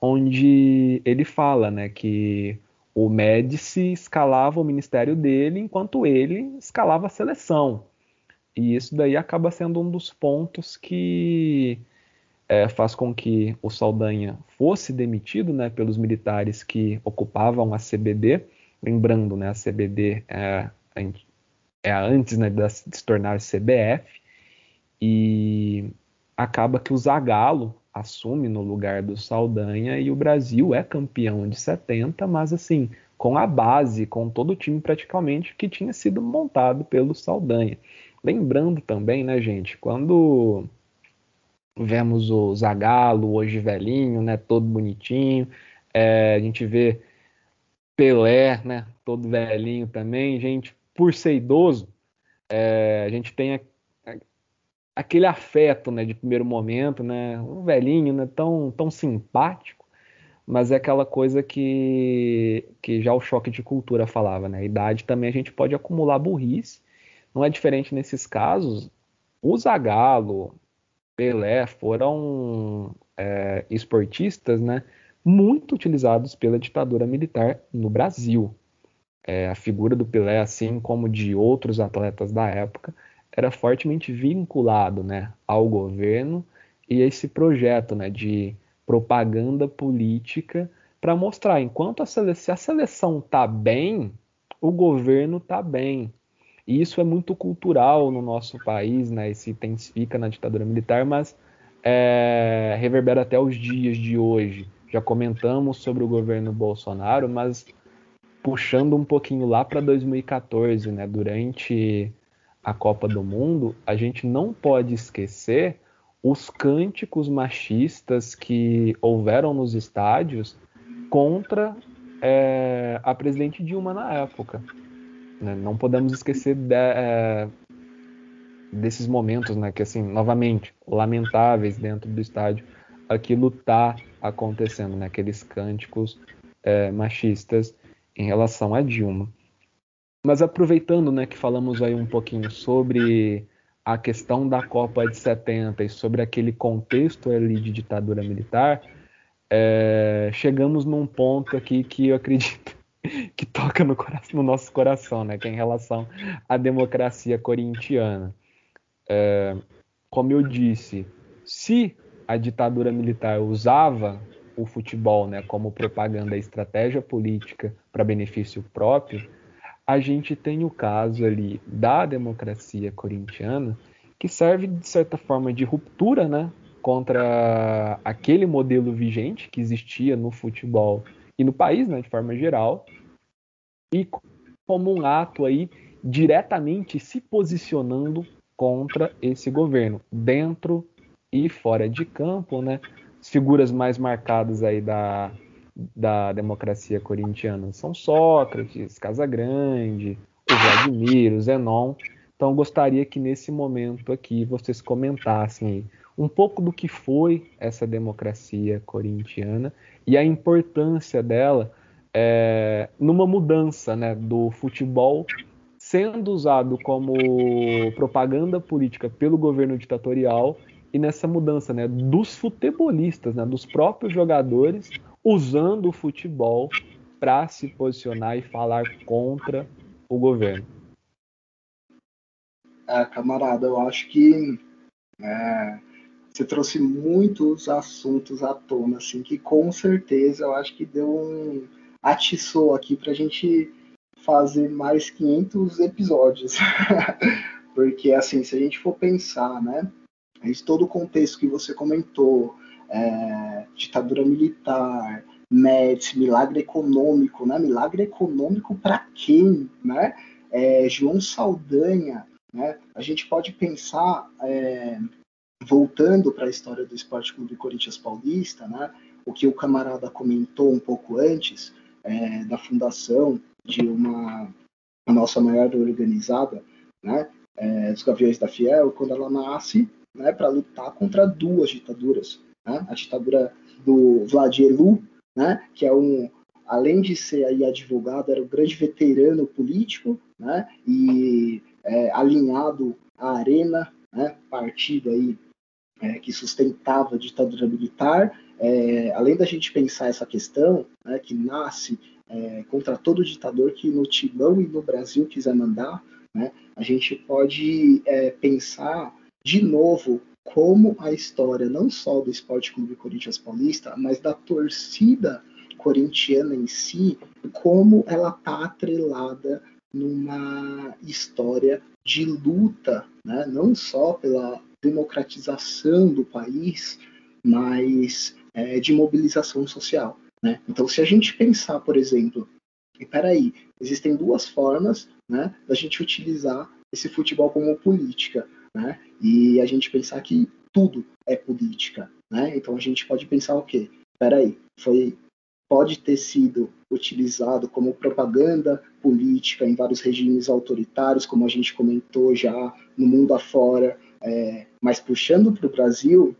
onde ele fala né, que o Médici escalava o ministério dele enquanto ele escalava a seleção. E isso daí acaba sendo um dos pontos que é, faz com que o Saldanha fosse demitido né, pelos militares que ocupavam a CBD. Lembrando, né, a CBD é, é antes né, de se tornar CBF. E acaba que o Zagallo, assume no lugar do Saldanha e o Brasil é campeão de 70, mas assim, com a base, com todo o time praticamente que tinha sido montado pelo Saldanha. Lembrando também, né, gente, quando vemos o Zagallo hoje velhinho, né, todo bonitinho, é, a gente vê Pelé, né, todo velhinho também, gente, por ser idoso, é, a gente tem aquele afeto, né, de primeiro momento, né, o velhinho, né, tão, tão simpático, mas é aquela coisa que, que já o choque de cultura falava, né, a idade também a gente pode acumular burrice, não é diferente nesses casos, o Zagallo, Pelé foram é, esportistas, né, muito utilizados pela ditadura militar no Brasil. É, a figura do Pelé, assim como de outros atletas da época, era fortemente vinculado né, ao governo e a esse projeto né, de propaganda política para mostrar, enquanto a seleção, se a seleção está bem, o governo está bem. E isso é muito cultural no nosso país, né? E se intensifica na ditadura militar, mas é, reverbera até os dias de hoje. Já comentamos sobre o governo Bolsonaro, mas puxando um pouquinho lá para 2014, né? Durante a Copa do Mundo, a gente não pode esquecer os cânticos machistas que houveram nos estádios contra é, a presidente Dilma na época. Né? Não podemos esquecer de, é, desses momentos, né? Que assim, novamente, lamentáveis dentro do estádio, aquilo está acontecendo, né? Aqueles cânticos é, machistas em relação a Dilma. Mas aproveitando, né, que falamos aí um pouquinho sobre a questão da Copa de 70 e sobre aquele contexto ali de ditadura militar, é, chegamos num ponto aqui que eu acredito <laughs> que toca no, coração, no, nosso coração, né? Que é em relação à democracia corintiana. É, como eu disse, se a ditadura militar usava o futebol né, como propaganda e estratégia política para benefício próprio, a gente tem o caso ali da democracia corintiana, que serve de certa forma de ruptura né, contra aquele modelo vigente que existia no futebol e no país, né, de forma geral, e como um ato aí diretamente se posicionando contra esse governo, dentro e fora de campo, né? As figuras mais marcadas aí da, da democracia corintiana são Sócrates, Casagrande, o Vladimir, o Zenon. Então gostaria que nesse momento aqui vocês comentassem um pouco do que foi essa democracia corintiana e a importância dela é, numa mudança né, do futebol sendo usado como propaganda política pelo governo ditatorial e nessa mudança né, dos futebolistas, né, dos próprios jogadores usando o futebol para se posicionar e falar contra o governo. É, camarada, eu acho que é, você trouxe muitos assuntos à tona, assim, que com certeza eu acho que deu um atiçou aqui para a gente fazer mais 500 episódios. <laughs> Porque, assim, se a gente for pensar, né, todo o contexto que você comentou, é, ditadura militar, Médici, milagre econômico, né? Milagre econômico para quem, né? É, João Saldanha, né? A gente pode pensar, é, voltando para a história do Esporte Clube Corinthians Paulista, né? O que o camarada comentou um pouco antes, é, da fundação de uma a nossa maior organizada, né, é, dos Gaviões da Fiel, quando ela nasce, né, para lutar contra duas ditaduras, né, a ditadura do Vladielu, né, que é um além de ser aí advogado, era um grande veterano político, né, e é, alinhado à Arena, né, partido aí é, que sustentava a ditadura militar, é, além da gente pensar essa questão, né, que nasce é, contra todo ditador que no Timão e no Brasil quiser mandar, né, a gente pode é, pensar de novo como a história não só do Esporte Clube Corinthians Paulista, mas da torcida corintiana em si, como ela está atrelada numa história de luta, né, não só pela democratização do país, mas é, de mobilização social. Né? Então, se a gente pensar, por exemplo, e peraí, existem duas formas né, da gente utilizar esse futebol como política, né? E a gente pensar que tudo é política, né? Então a gente pode pensar o quê? Peraí, foi pode ter sido utilizado como propaganda política em vários regimes autoritários, como a gente comentou já no mundo afora, é, mas puxando para o Brasil,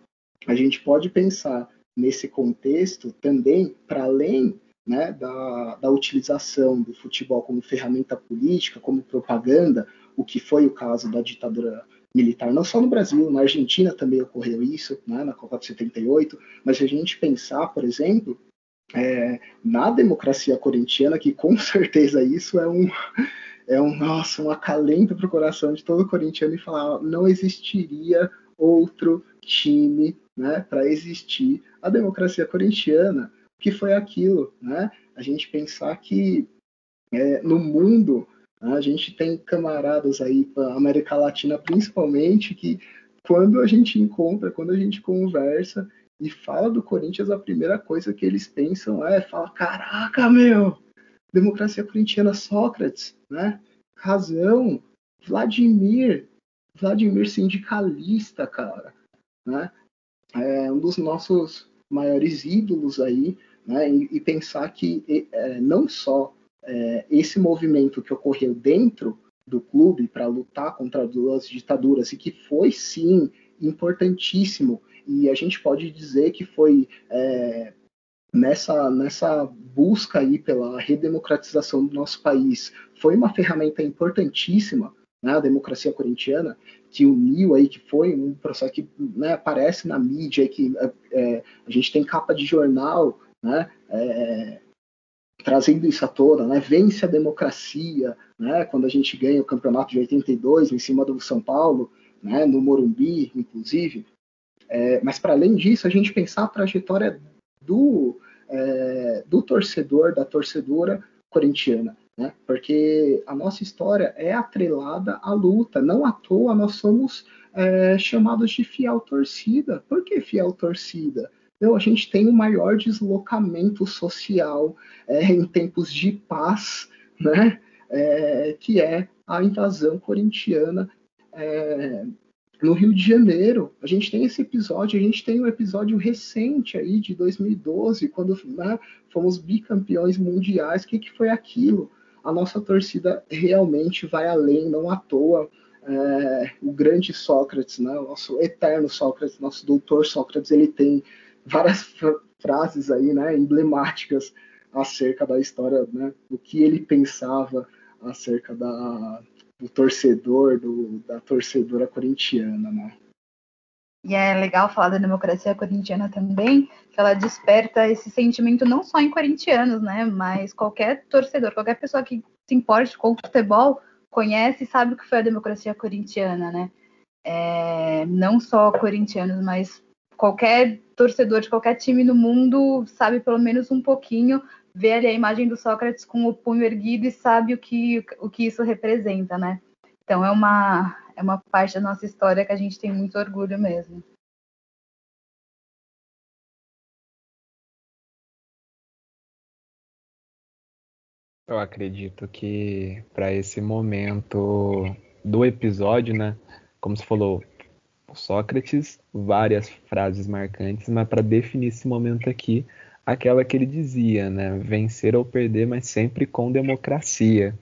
a gente pode pensar nesse contexto também, para além né, da, da utilização do futebol como ferramenta política, como propaganda, o que foi o caso da ditadura militar, não só no Brasil, na Argentina também ocorreu isso, né, na Copa de 78, mas se a gente pensar, por exemplo, é, na democracia corintiana, que com <laughs> certeza isso é um, é um, nossa, um acalento para o coração de todo corintiano e falar, não existiria outro time né, para existir a democracia corintiana, que foi aquilo, né? A gente pensar que é, no mundo a gente tem camaradas aí América Latina principalmente que quando a gente encontra, quando a gente conversa, e fala do Corinthians, a primeira coisa que eles pensam é, fala, caraca, meu, democracia corintiana, Sócrates, né? Razão, Vladimir, Vladimir sindicalista, cara, né? É um dos nossos maiores ídolos aí, né? E, e pensar que é, não só é, esse movimento que ocorreu dentro do clube para lutar contra as ditaduras e que foi sim importantíssimo. E a gente pode dizer que foi é, nessa, nessa busca aí pela redemocratização do nosso país, foi uma ferramenta importantíssima, né, a democracia corintiana, que uniu aí, que foi um processo que né, aparece na mídia, que é, é, a gente tem capa de jornal, né, é, trazendo isso à tona, né, vence a democracia, né, quando a gente ganha o campeonato de 82 em cima do São Paulo, né, no Morumbi, inclusive, é, mas para além disso, a gente pensar a trajetória do, é, do torcedor, da torcedora corintiana. Né? Porque a nossa história é atrelada à luta. Não à toa nós somos é, chamados de fiel torcida. Por que fiel torcida? Então, a gente tem o maior deslocamento social é, em tempos de paz, né? É, que é a invasão corintiana é, no Rio de Janeiro. A gente tem esse episódio, a gente tem um episódio recente aí de 2012, quando né, fomos bicampeões mundiais. O que, que foi aquilo? A nossa torcida realmente vai além, não à toa. É, o grande Sócrates, né, o nosso eterno Sócrates, nosso doutor Sócrates, ele tem várias <laughs> frases aí, né, emblemáticas acerca da história, né, do que ele pensava acerca da, do torcedor, do, da torcedora corintiana, né? E é legal falar da democracia corintiana também, que ela desperta esse sentimento não só em corintianos, né? Mas qualquer torcedor, qualquer pessoa que se importe com o futebol conhece e sabe o que foi a democracia corintiana, né? É, não só corintianos, mas qualquer torcedor de qualquer time no mundo sabe pelo menos um pouquinho vê ali a imagem do Sócrates com o punho erguido e sabe o que, o que isso representa, né? Então é uma, é uma parte da nossa história que a gente tem muito orgulho mesmo. Eu acredito que para esse momento do episódio, né? Como você falou, Sócrates, várias frases marcantes, mas para definir esse momento aqui, aquela que ele dizia, né? Vencer ou perder, mas sempre com democracia.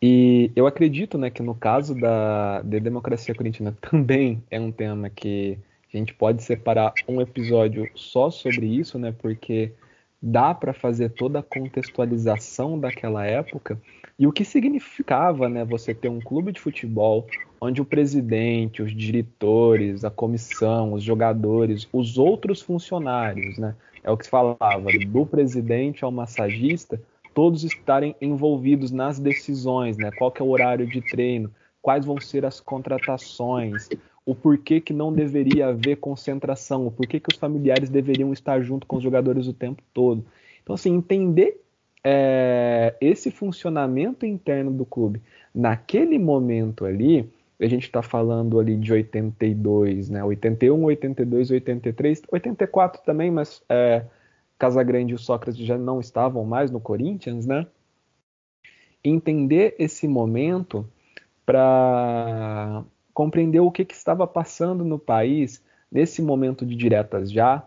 E eu acredito, né, que no caso da, da democracia corintiana <laughs> também é um tema que a gente pode separar um episódio só sobre isso, né? Porque dá para fazer toda a contextualização daquela época e o que significava, né, você ter um clube de futebol onde o presidente, os diretores, a comissão, os jogadores, os outros funcionários, né, é o que se falava, do presidente ao massagista, todos estarem envolvidos nas decisões, né? Qual é o horário de treino, quais vão ser as contratações, o porquê que não deveria haver concentração, o porquê que os familiares deveriam estar junto com os jogadores o tempo todo. Então, assim, entender é, esse funcionamento interno do clube naquele momento ali a gente está falando ali de 82, né? 81, 82, 83, 84 também, mas é, Casagrande e o Sócrates já não estavam mais no Corinthians, né? Entender esse momento para compreender o que, que estava passando no país nesse momento de diretas já.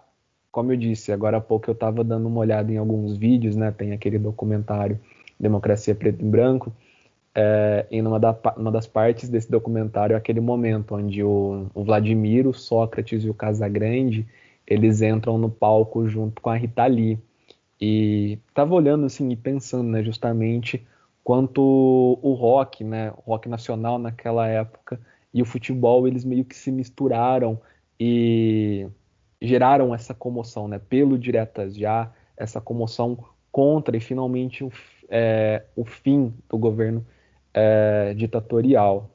Como eu disse, agora há pouco eu estava dando uma olhada em alguns vídeos, né? Tem aquele documentário Democracia Preto e Branco é, em uma, da, uma, das partes desse documentário aquele momento onde o, o Vladimir, o Sócrates e o Casagrande eles entram no palco junto com a Rita Lee e tava olhando assim e pensando né, justamente quanto o rock, né, o rock nacional naquela época e o futebol eles meio que se misturaram e geraram essa comoção, né, pelo diretas já essa comoção contra e finalmente o, é, o fim do governo é, ditatorial.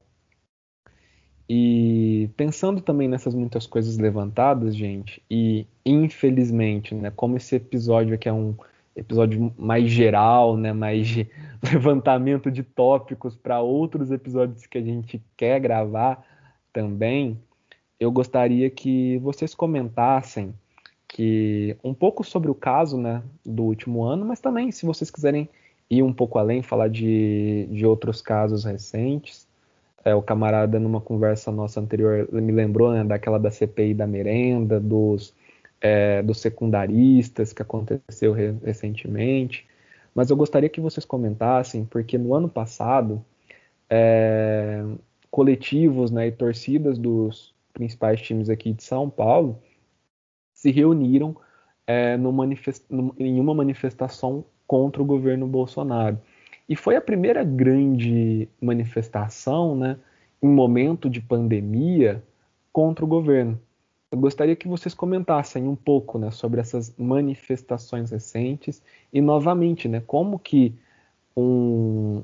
E pensando também nessas muitas coisas levantadas, gente, e infelizmente, né, como esse episódio aqui é um episódio mais geral, né, mais de <laughs> levantamento de tópicos para outros episódios que a gente quer gravar também, eu gostaria que vocês comentassem que um pouco sobre o caso, né, do último ano, mas também se vocês quiserem ir um pouco além, falar de, de outros casos recentes. É, o camarada, numa conversa nossa anterior, me lembrou né, daquela da CPI da merenda, dos, é, dos secundaristas que aconteceu re recentemente. Mas eu gostaria que vocês comentassem, porque no ano passado, é, coletivos né, e torcidas dos principais times aqui de São Paulo se reuniram é, manifest... em uma manifestação contra o governo Bolsonaro. E foi a primeira grande manifestação, né, em momento de pandemia, contra o governo. Eu gostaria que vocês comentassem um pouco, né, sobre essas manifestações recentes e novamente, né, como que um,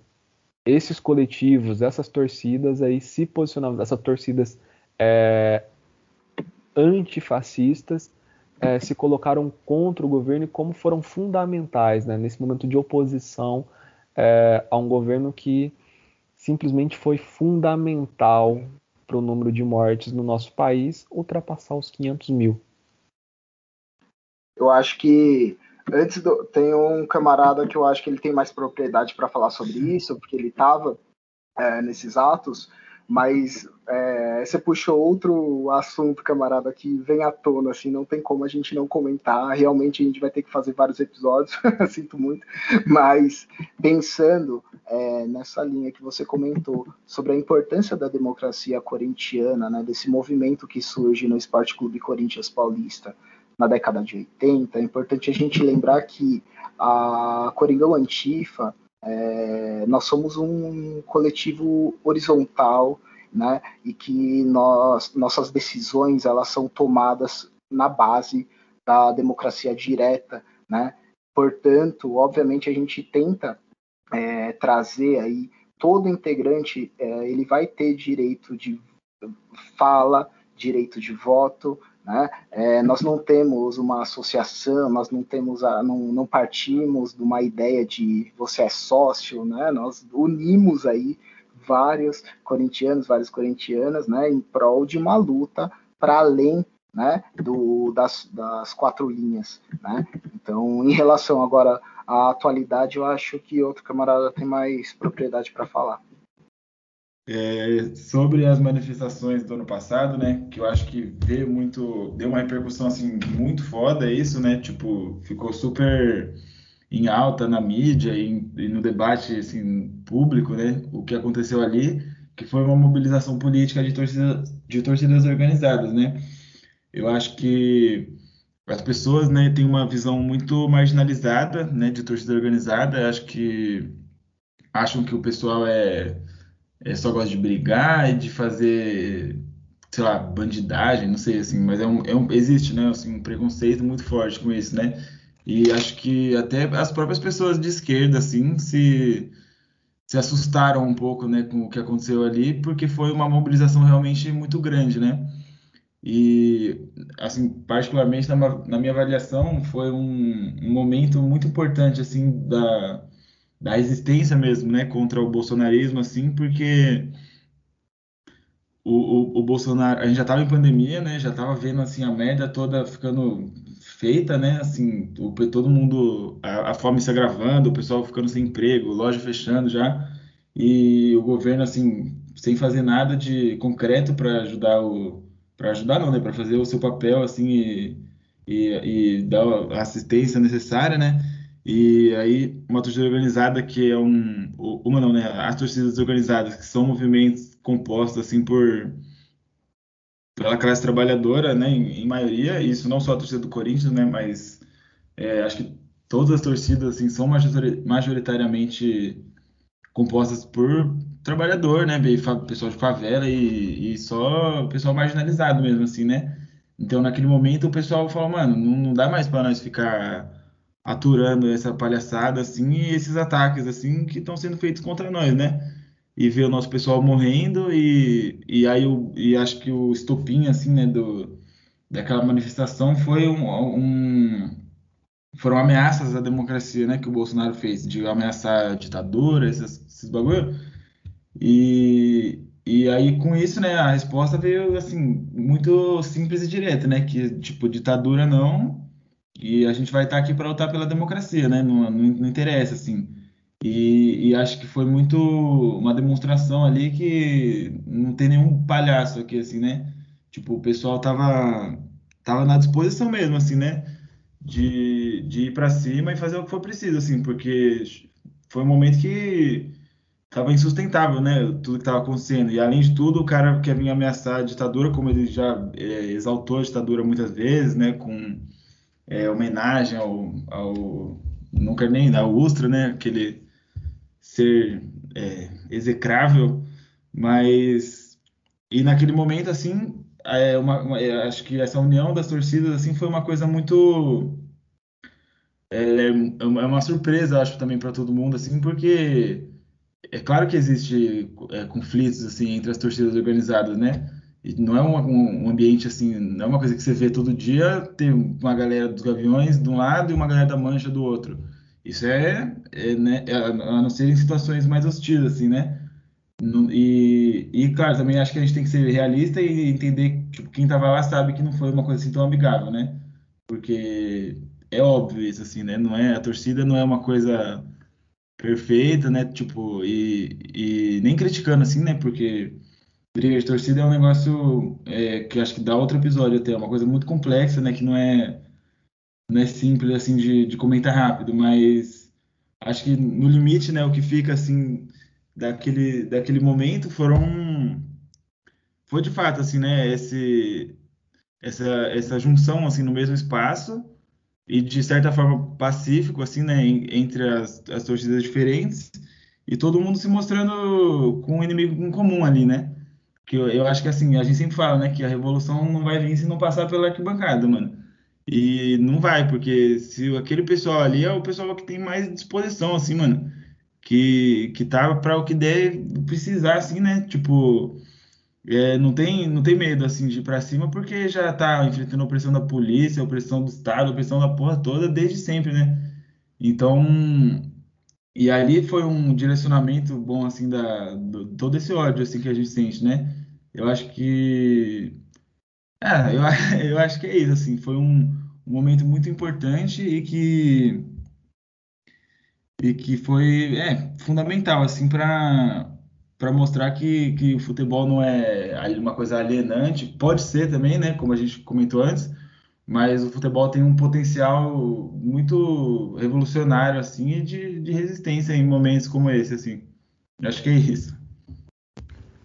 esses coletivos, essas torcidas aí se posicionavam, essas torcidas é, antifascistas é, se colocaram contra o governo e como foram fundamentais né, nesse momento de oposição é, a um governo que simplesmente foi fundamental para o número de mortes no nosso país ultrapassar os 500 mil. Eu acho que antes do, tem um camarada que eu acho que ele tem mais propriedade para falar sobre isso, porque ele estava é, nesses atos, mas é, você puxou outro assunto, camarada, que vem à tona, assim, não tem como a gente não comentar. Realmente a gente vai ter que fazer vários episódios, <laughs> sinto muito. Mas pensando é, nessa linha que você comentou sobre a importância da democracia corintiana, né, desse movimento que surge no Esporte Clube Corinthians Paulista na década de 80, é importante a gente lembrar que a Coringão Antifa é, nós somos um coletivo horizontal, né? E que nós, nossas decisões elas são tomadas na base da democracia direta, né? Portanto, obviamente a gente tenta é, trazer aí todo integrante, é, ele vai ter direito de fala, direito de voto, né? É, nós não temos uma associação, nós não temos, a, não, não, partimos de uma ideia de você é sócio, né? Nós unimos aí vários corintianos, várias corintianas, né? Em prol de uma luta para além, né? Do, das, das quatro linhas, né? Então, em relação agora à atualidade, eu acho que outro camarada tem mais propriedade para falar. É, sobre as manifestações do ano passado, né, que eu acho que veio muito, deu uma repercussão assim muito foda isso, né, tipo, ficou super em alta na mídia e, e no debate assim público, né, o que aconteceu ali, que foi uma mobilização política de torcidas, de torcidas organizadas, né. Eu acho que as pessoas, né, têm uma visão muito marginalizada, né, de torcida organizada. Eu acho que acham que o pessoal é é, só gosta de brigar e de fazer, sei lá, bandidagem, não sei, assim, mas é um, é um, existe, né, assim, um preconceito muito forte com isso, né? E acho que até as próprias pessoas de esquerda, assim, se, se assustaram um pouco, né, com o que aconteceu ali, porque foi uma mobilização realmente muito grande, né? E, assim, particularmente na, na minha avaliação, foi um, um momento muito importante, assim, da da resistência mesmo, né, contra o bolsonarismo, assim, porque o, o, o Bolsonaro, a gente já estava em pandemia, né, já estava vendo, assim, a merda toda ficando feita, né, assim, o, todo mundo, a, a fome se agravando, o pessoal ficando sem emprego, loja fechando já, e o governo, assim, sem fazer nada de concreto para ajudar o, para ajudar não, né, para fazer o seu papel, assim, e, e, e dar a assistência necessária, né, e aí, uma torcida organizada que é um. Uma não, né? As torcidas organizadas, que são movimentos compostos assim por. pela classe trabalhadora, né? Em, em maioria, isso não só a torcida do Corinthians, né? Mas é, acho que todas as torcidas assim, são majoritariamente compostas por trabalhador, né? Pessoal de favela e, e só pessoal marginalizado mesmo, assim, né? Então, naquele momento, o pessoal fala, mano, não, não dá mais para nós ficar aturando essa palhaçada, assim, e esses ataques, assim, que estão sendo feitos contra nós, né? E ver o nosso pessoal morrendo, e, e aí eu e acho que o estopim, assim, né, do, daquela manifestação foi um, um foram ameaças à democracia, né, que o Bolsonaro fez, de ameaçar a ditadura, esses, esses bagulho. E, e aí, com isso, né, a resposta veio, assim, muito simples e direta, né, que, tipo, ditadura não, e a gente vai estar aqui para lutar pela democracia, né, não, não, não interessa, assim. E, e, acho que foi muito uma demonstração ali que não tem nenhum palhaço aqui, assim, né? Tipo, o pessoal tava, tava na disposição mesmo, assim, né? de, de ir para cima e fazer o que for preciso, assim, porque foi um momento que estava insustentável, né? Tudo que estava acontecendo. E além de tudo, o cara quer vir ameaçar a ditadura, como ele já é, exaltou a ditadura muitas vezes, né? Com é, homenagem ao, ao. Não quero nem dar o Ustra, né? Aquele ser é, execrável, mas. E naquele momento, assim, é uma, uma, é, acho que essa união das torcidas assim foi uma coisa muito é, é, é uma surpresa acho também para todo mundo assim porque é claro que existe conflitos assim entre as torcidas organizadas né e não é um, um, ambiente assim não é uma coisa que você vê todo dia tem uma galera dos Gaviões de um lado e uma galera da Mancha do outro isso é, é né é, a não ser em situações mais hostis assim né e, e, claro, também acho que a gente tem que ser realista e entender que tipo, quem estava lá sabe que não foi uma coisa assim tão amigável, né? Porque é óbvio isso, assim, né? Não é, a torcida não é uma coisa perfeita, né? Tipo, e, e nem criticando, assim, né? Porque briga de torcida é um negócio é, que acho que dá outro episódio até, é uma coisa muito complexa, né? Que não é, não é simples, assim, de, de comentar rápido, mas acho que no limite, né? O que fica, assim daquele, daquele momento foram foi de fato assim né? Esse essa, essa junção assim no mesmo espaço e de certa forma pacífico assim né? Entre as, as torcidas diferentes e todo mundo se mostrando com um inimigo em comum ali né que eu, eu acho que assim a gente sempre fala né que a revolução não vai vir se não passar pela arquibancada mano e não vai porque se aquele pessoal ali é o pessoal que tem mais disposição assim mano que, que tá para o que der precisar, assim, né? Tipo, é, não, tem, não tem medo, assim, de ir para cima, porque já tá enfrentando a opressão da polícia, a opressão do Estado, a opressão da porra toda desde sempre, né? Então, e ali foi um direcionamento bom, assim, da, do, todo esse ódio, assim, que a gente sente, né? Eu acho que... É, eu, <laughs> eu acho que é isso, assim, foi um, um momento muito importante e que e que foi é, fundamental assim para para mostrar que, que o futebol não é uma coisa alienante, pode ser também, né, como a gente comentou antes, mas o futebol tem um potencial muito revolucionário assim de, de resistência em momentos como esse assim. Acho que é isso.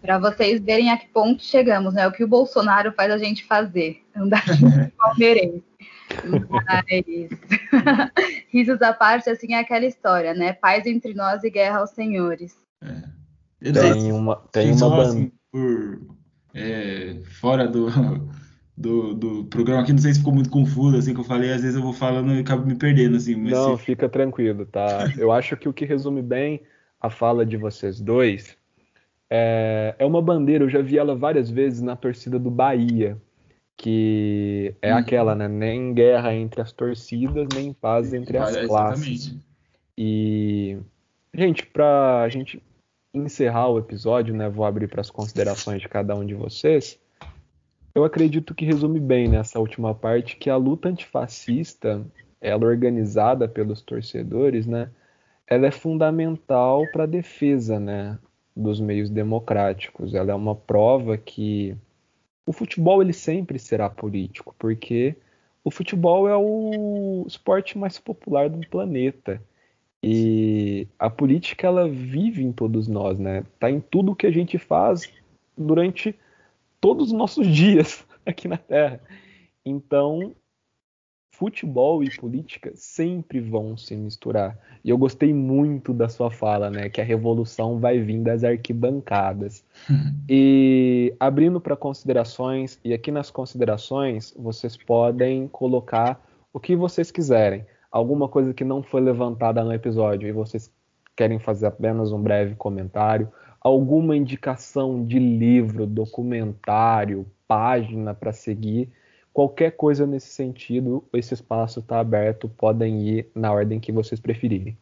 Para vocês verem a que ponto chegamos, né? O que o Bolsonaro faz a gente fazer, andar de <laughs> palmeirense. Mas, <laughs> risos à parte, assim, é aquela história, né? Paz entre nós e guerra aos senhores. É. Tem uma, tem uma banda. Assim, por, é, fora do, <laughs> do, do programa aqui, não sei se ficou muito confuso, assim, que eu falei, às vezes eu vou falando e acabo me perdendo, assim. não, se... fica tranquilo, tá? eu acho que o que resume bem a fala de vocês dois é, é uma bandeira, eu já vi ela várias vezes na torcida do Bahia que é uhum. aquela, né? Nem guerra entre as torcidas, nem paz entre as é, classes. E, gente, para a gente encerrar o episódio, né? Vou abrir para as considerações de cada um de vocês. Eu acredito que resume bem nessa última parte que a luta antifascista, ela organizada pelos torcedores, né? Ela é fundamental para a defesa, né? Dos meios democráticos. Ela é uma prova que o futebol ele sempre será político, porque o futebol é o esporte mais popular do planeta. E a política ela vive em todos nós, né? Tá em tudo que a gente faz durante todos os nossos <laughs> dias aqui na Terra. Então, futebol e política sempre vão se misturar. E eu gostei muito da sua fala, né? Que a revolução vai vir das arquibancadas. e abrindo para considerações, e aqui nas considerações vocês podem colocar o que vocês quiserem. alguma coisa que não foi levantada no episódio e vocês querem fazer apenas um breve comentário, alguma indicação de livro, documentário, página para seguir, qualquer coisa nesse sentido, esse espaço está aberto, podem ir na ordem que vocês preferirem.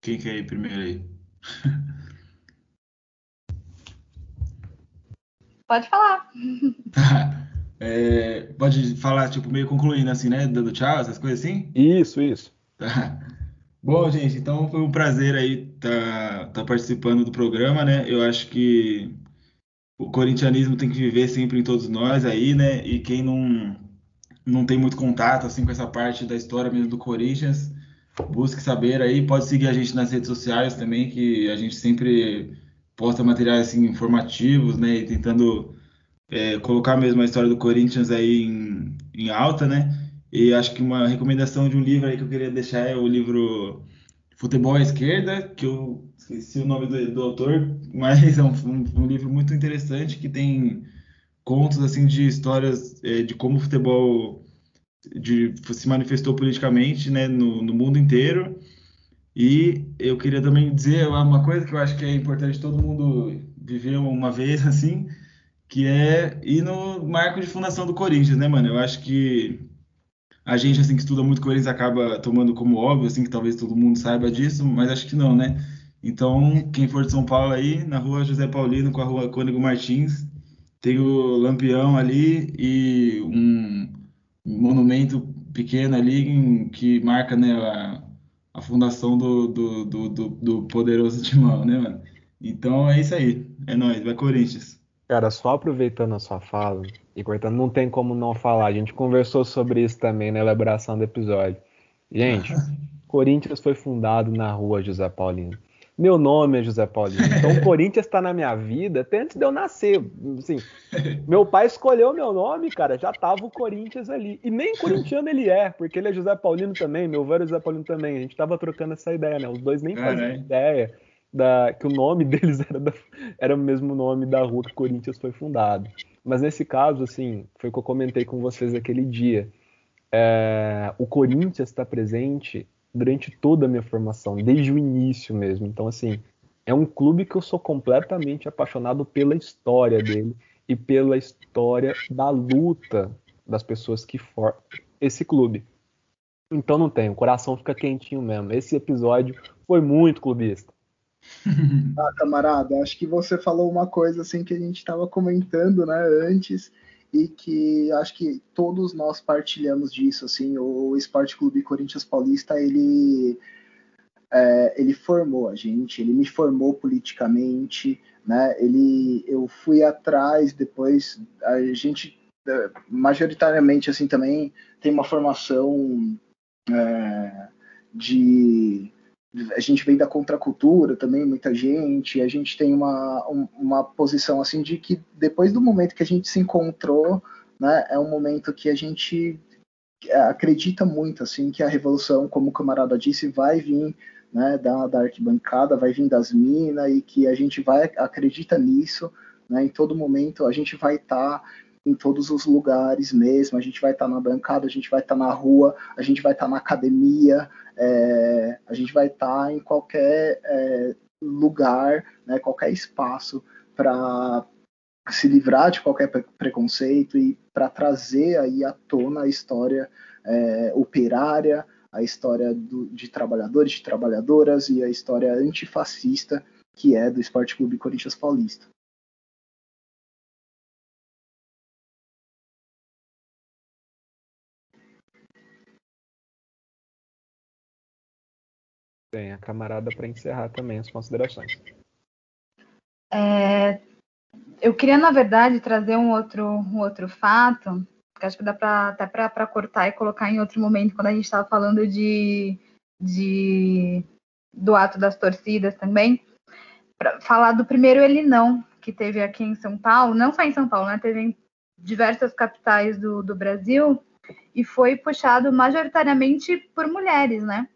Quem quer ir primeiro aí? <laughs> Pode falar. <laughs> É, pode falar, tipo, meio concluindo assim, né? Dando tchau, essas coisas assim? Isso, isso. Tá. Bom, gente, então foi um prazer aí estar tá, tá participando do programa, né? Eu acho que o corintianismo tem que viver sempre em todos nós aí, né? E quem não, não tem muito contato assim com essa parte da história mesmo do Corinthians, busque saber aí, pode seguir a gente nas redes sociais também, que a gente sempre posta materiais assim informativos, né? E tentando é, colocar mesmo a história do Corinthians aí em, em alta, né? E acho que uma recomendação de um livro aí que eu queria deixar é o livro Futebol à Esquerda, que eu esqueci o nome do, do autor, <laughs> mas é um, um, um, livro muito interessante que tem contos assim de histórias é, de como o futebol de, se manifestou politicamente né, no, no, mundo inteiro. E eu queria também dizer uma coisa que eu acho que é importante todo mundo viver uma vez <laughs> assim, que é ir no marco de fundação do Corinthians, né, mano? Eu acho que a gente, assim, que estuda muito Corinthians acaba tomando como óbvio, assim, que talvez todo mundo saiba disso, mas acho que não, né? Então, quem for de São Paulo aí, na rua José Paulino com a rua Cônigo Martins, tem o Lampião ali e um monumento pequeno ali que marca, né, a, a fundação do, do, do, do, do poderoso Timão, né, mano? Então é isso aí. É nóis, vai Corinthians. Cara, só aproveitando a sua fala e cortando, não tem como não falar. A gente conversou sobre isso também na elaboração do episódio. Gente, <laughs> Corinthians foi fundado na rua José Paulino. Meu nome é José Paulino. Então o Corinthians está na minha vida até antes de eu nascer. Assim, meu pai escolheu meu nome, cara, já tava o Corinthians ali. E nem corintiano ele é, porque ele é José Paulino também, meu velho é José Paulino também. A gente tava trocando essa ideia, né? Os dois nem faziam ideia da, que o nome <laughs> deles era, da, era o mesmo nome da rua que o Corinthians foi fundado. Mas nesse caso, assim, foi o que eu comentei com vocês aquele dia. É, o Corinthians está presente durante toda a minha formação, desde o início mesmo. Então, assim, é um clube que eu sou completamente apaixonado pela história dele e pela história da luta das pessoas que formam esse clube. Então não tem, o coração fica quentinho mesmo. Esse episódio foi muito clubista. <laughs> Ah, camarada, acho que você falou uma coisa assim que a gente estava comentando, né, antes e que acho que todos nós partilhamos disso, assim, o Esporte Clube Corinthians Paulista, ele é, ele formou a gente, ele me formou politicamente, né, ele, eu fui atrás, depois a gente é, majoritariamente, assim, também tem uma formação é, de a gente vem da contracultura também, muita gente, a gente tem uma, uma posição assim de que depois do momento que a gente se encontrou, né, é um momento que a gente acredita muito assim que a revolução, como o camarada disse, vai vir né, da, da arquibancada, vai vir das minas e que a gente vai acredita nisso, né, em todo momento a gente vai estar tá em todos os lugares mesmo, a gente vai estar tá na bancada, a gente vai estar tá na rua, a gente vai estar tá na academia, é, a gente vai estar tá em qualquer é, lugar, né, qualquer espaço para se livrar de qualquer preconceito e para trazer aí à tona a história é, operária, a história do, de trabalhadores, de trabalhadoras e a história antifascista que é do Esporte Clube Corinthians Paulista. Tem a camarada para encerrar também as considerações. É, eu queria, na verdade, trazer um outro, um outro fato, que acho que dá pra, até para cortar e colocar em outro momento, quando a gente estava falando de, de, do ato das torcidas também. Pra falar do primeiro ele não, que teve aqui em São Paulo, não só em São Paulo, né? Teve em diversas capitais do, do Brasil, e foi puxado majoritariamente por mulheres, né?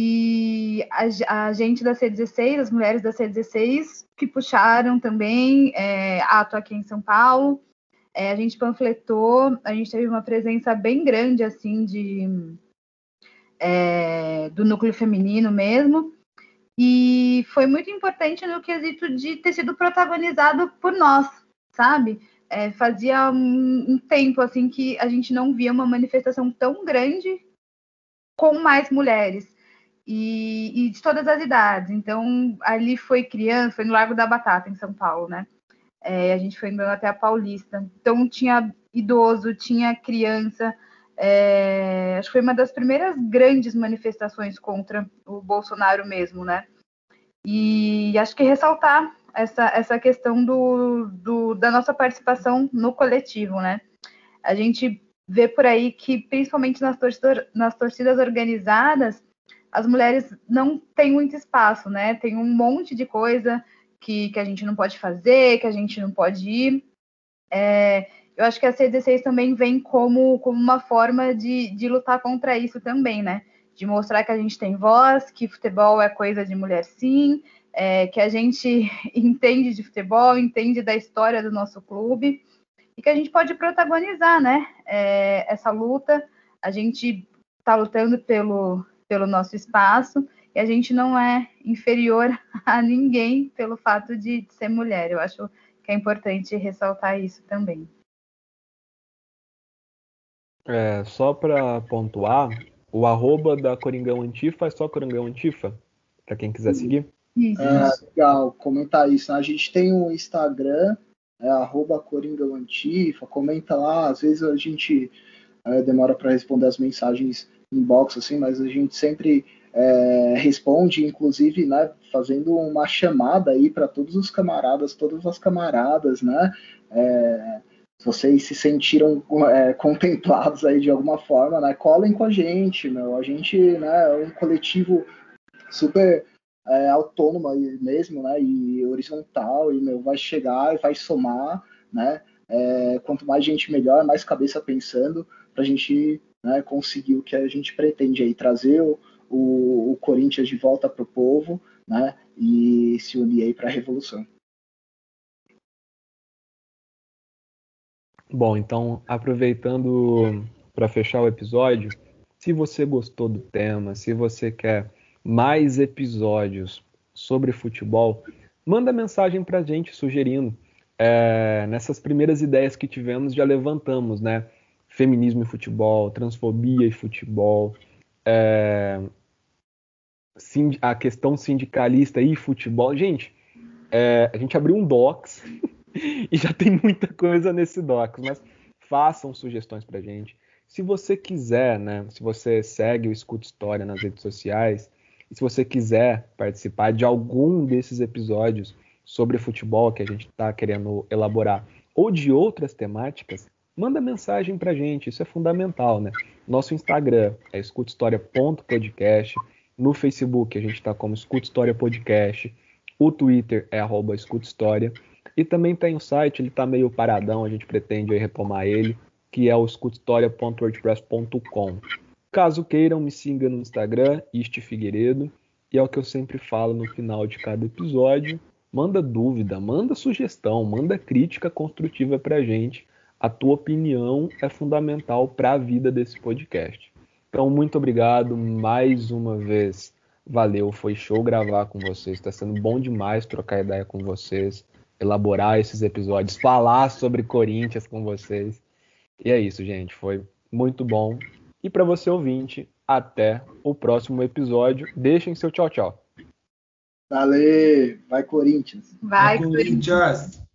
E a, a, gente da C16, as mulheres da C16, que puxaram também é, ato aqui em São Paulo. É, a gente panfletou, a gente teve uma presença bem grande assim de é, do núcleo feminino mesmo. E foi muito importante no quesito de ter sido protagonizado por nós, sabe? É, fazia um, um, tempo assim que a gente não via uma manifestação tão grande com mais mulheres e, e, de todas as idades. Então ali foi criança, foi no Largo da Batata em São Paulo, né? É, a gente foi andando até a Paulista. Então tinha idoso, tinha criança. É, acho que foi uma das primeiras grandes manifestações contra o Bolsonaro mesmo, né? E acho que ressaltar essa, essa questão do, do, da nossa participação no coletivo, né? A gente vê por aí que, principalmente nas torcidas, nas torcidas organizadas, as mulheres não têm muito espaço, né? Tem um monte de coisa que, que a gente não pode fazer, que a gente não pode ir. É, eu acho que a C16 também vem como, como uma forma de, de lutar contra isso também, né? De mostrar que a gente tem voz, que futebol é coisa de mulher sim, é, que a gente <laughs> entende de futebol, entende da história do nosso clube e que a gente pode protagonizar, né? É, essa luta. A gente está lutando pelo, pelo nosso espaço e a gente não é inferior <laughs> a ninguém pelo fato de, de ser mulher. Eu acho que é importante ressaltar isso também. É, só para pontuar, o arroba da Coringão Antifa é só Coringão Antifa, para quem quiser seguir. Isso. É, legal, comentar isso. Né? A gente tem um Instagram, é, arroba Coringão Antifa, comenta lá, às vezes a gente é, demora para responder as mensagens inbox, assim, mas a gente sempre é, responde, inclusive, né, fazendo uma chamada aí para todos os camaradas, todas as camaradas, né, é, vocês se sentiram é, contemplados aí de alguma forma, né? Colhem com a gente, meu. A gente, né, é um coletivo super é, autônomo mesmo, né? E horizontal, e meu, vai chegar e vai somar, né? É, quanto mais gente melhor, mais cabeça pensando, para a gente né, conseguir o que a gente pretende aí, trazer o, o, o Corinthians de volta para o povo, né? E se unir aí para a revolução. Bom, então, aproveitando para fechar o episódio, se você gostou do tema, se você quer mais episódios sobre futebol, manda mensagem para a gente sugerindo. É, nessas primeiras ideias que tivemos, já levantamos, né? Feminismo e futebol, transfobia e futebol, é, a questão sindicalista e futebol. Gente, é, a gente abriu um docs <laughs> e já tem muita coisa nesse docs, mas façam sugestões pra gente. Se você quiser, né, se você segue o Escuta História nas redes sociais, e se você quiser participar de algum desses episódios sobre futebol que a gente está querendo elaborar, ou de outras temáticas, manda mensagem pra gente, isso é fundamental, né? Nosso Instagram é escutahistoria.podcast, no Facebook a gente está como Escuta História Podcast, o Twitter é arroba e também tem o site, ele está meio paradão, a gente pretende retomar ele, que é o escuthistoria.wordpress.com. Caso queiram, me siga no Instagram, Isti Figueiredo, e é o que eu sempre falo no final de cada episódio. Manda dúvida, manda sugestão, manda crítica construtiva para a gente. A tua opinião é fundamental para a vida desse podcast. Então, muito obrigado mais uma vez. Valeu, foi show gravar com vocês. Está sendo bom demais trocar ideia com vocês elaborar esses episódios, falar sobre Corinthians com vocês. E é isso, gente. Foi muito bom. E para você ouvinte, até o próximo episódio. Deixem seu tchau, tchau. Valeu! Vai, Corinthians! Vai, Corinthians!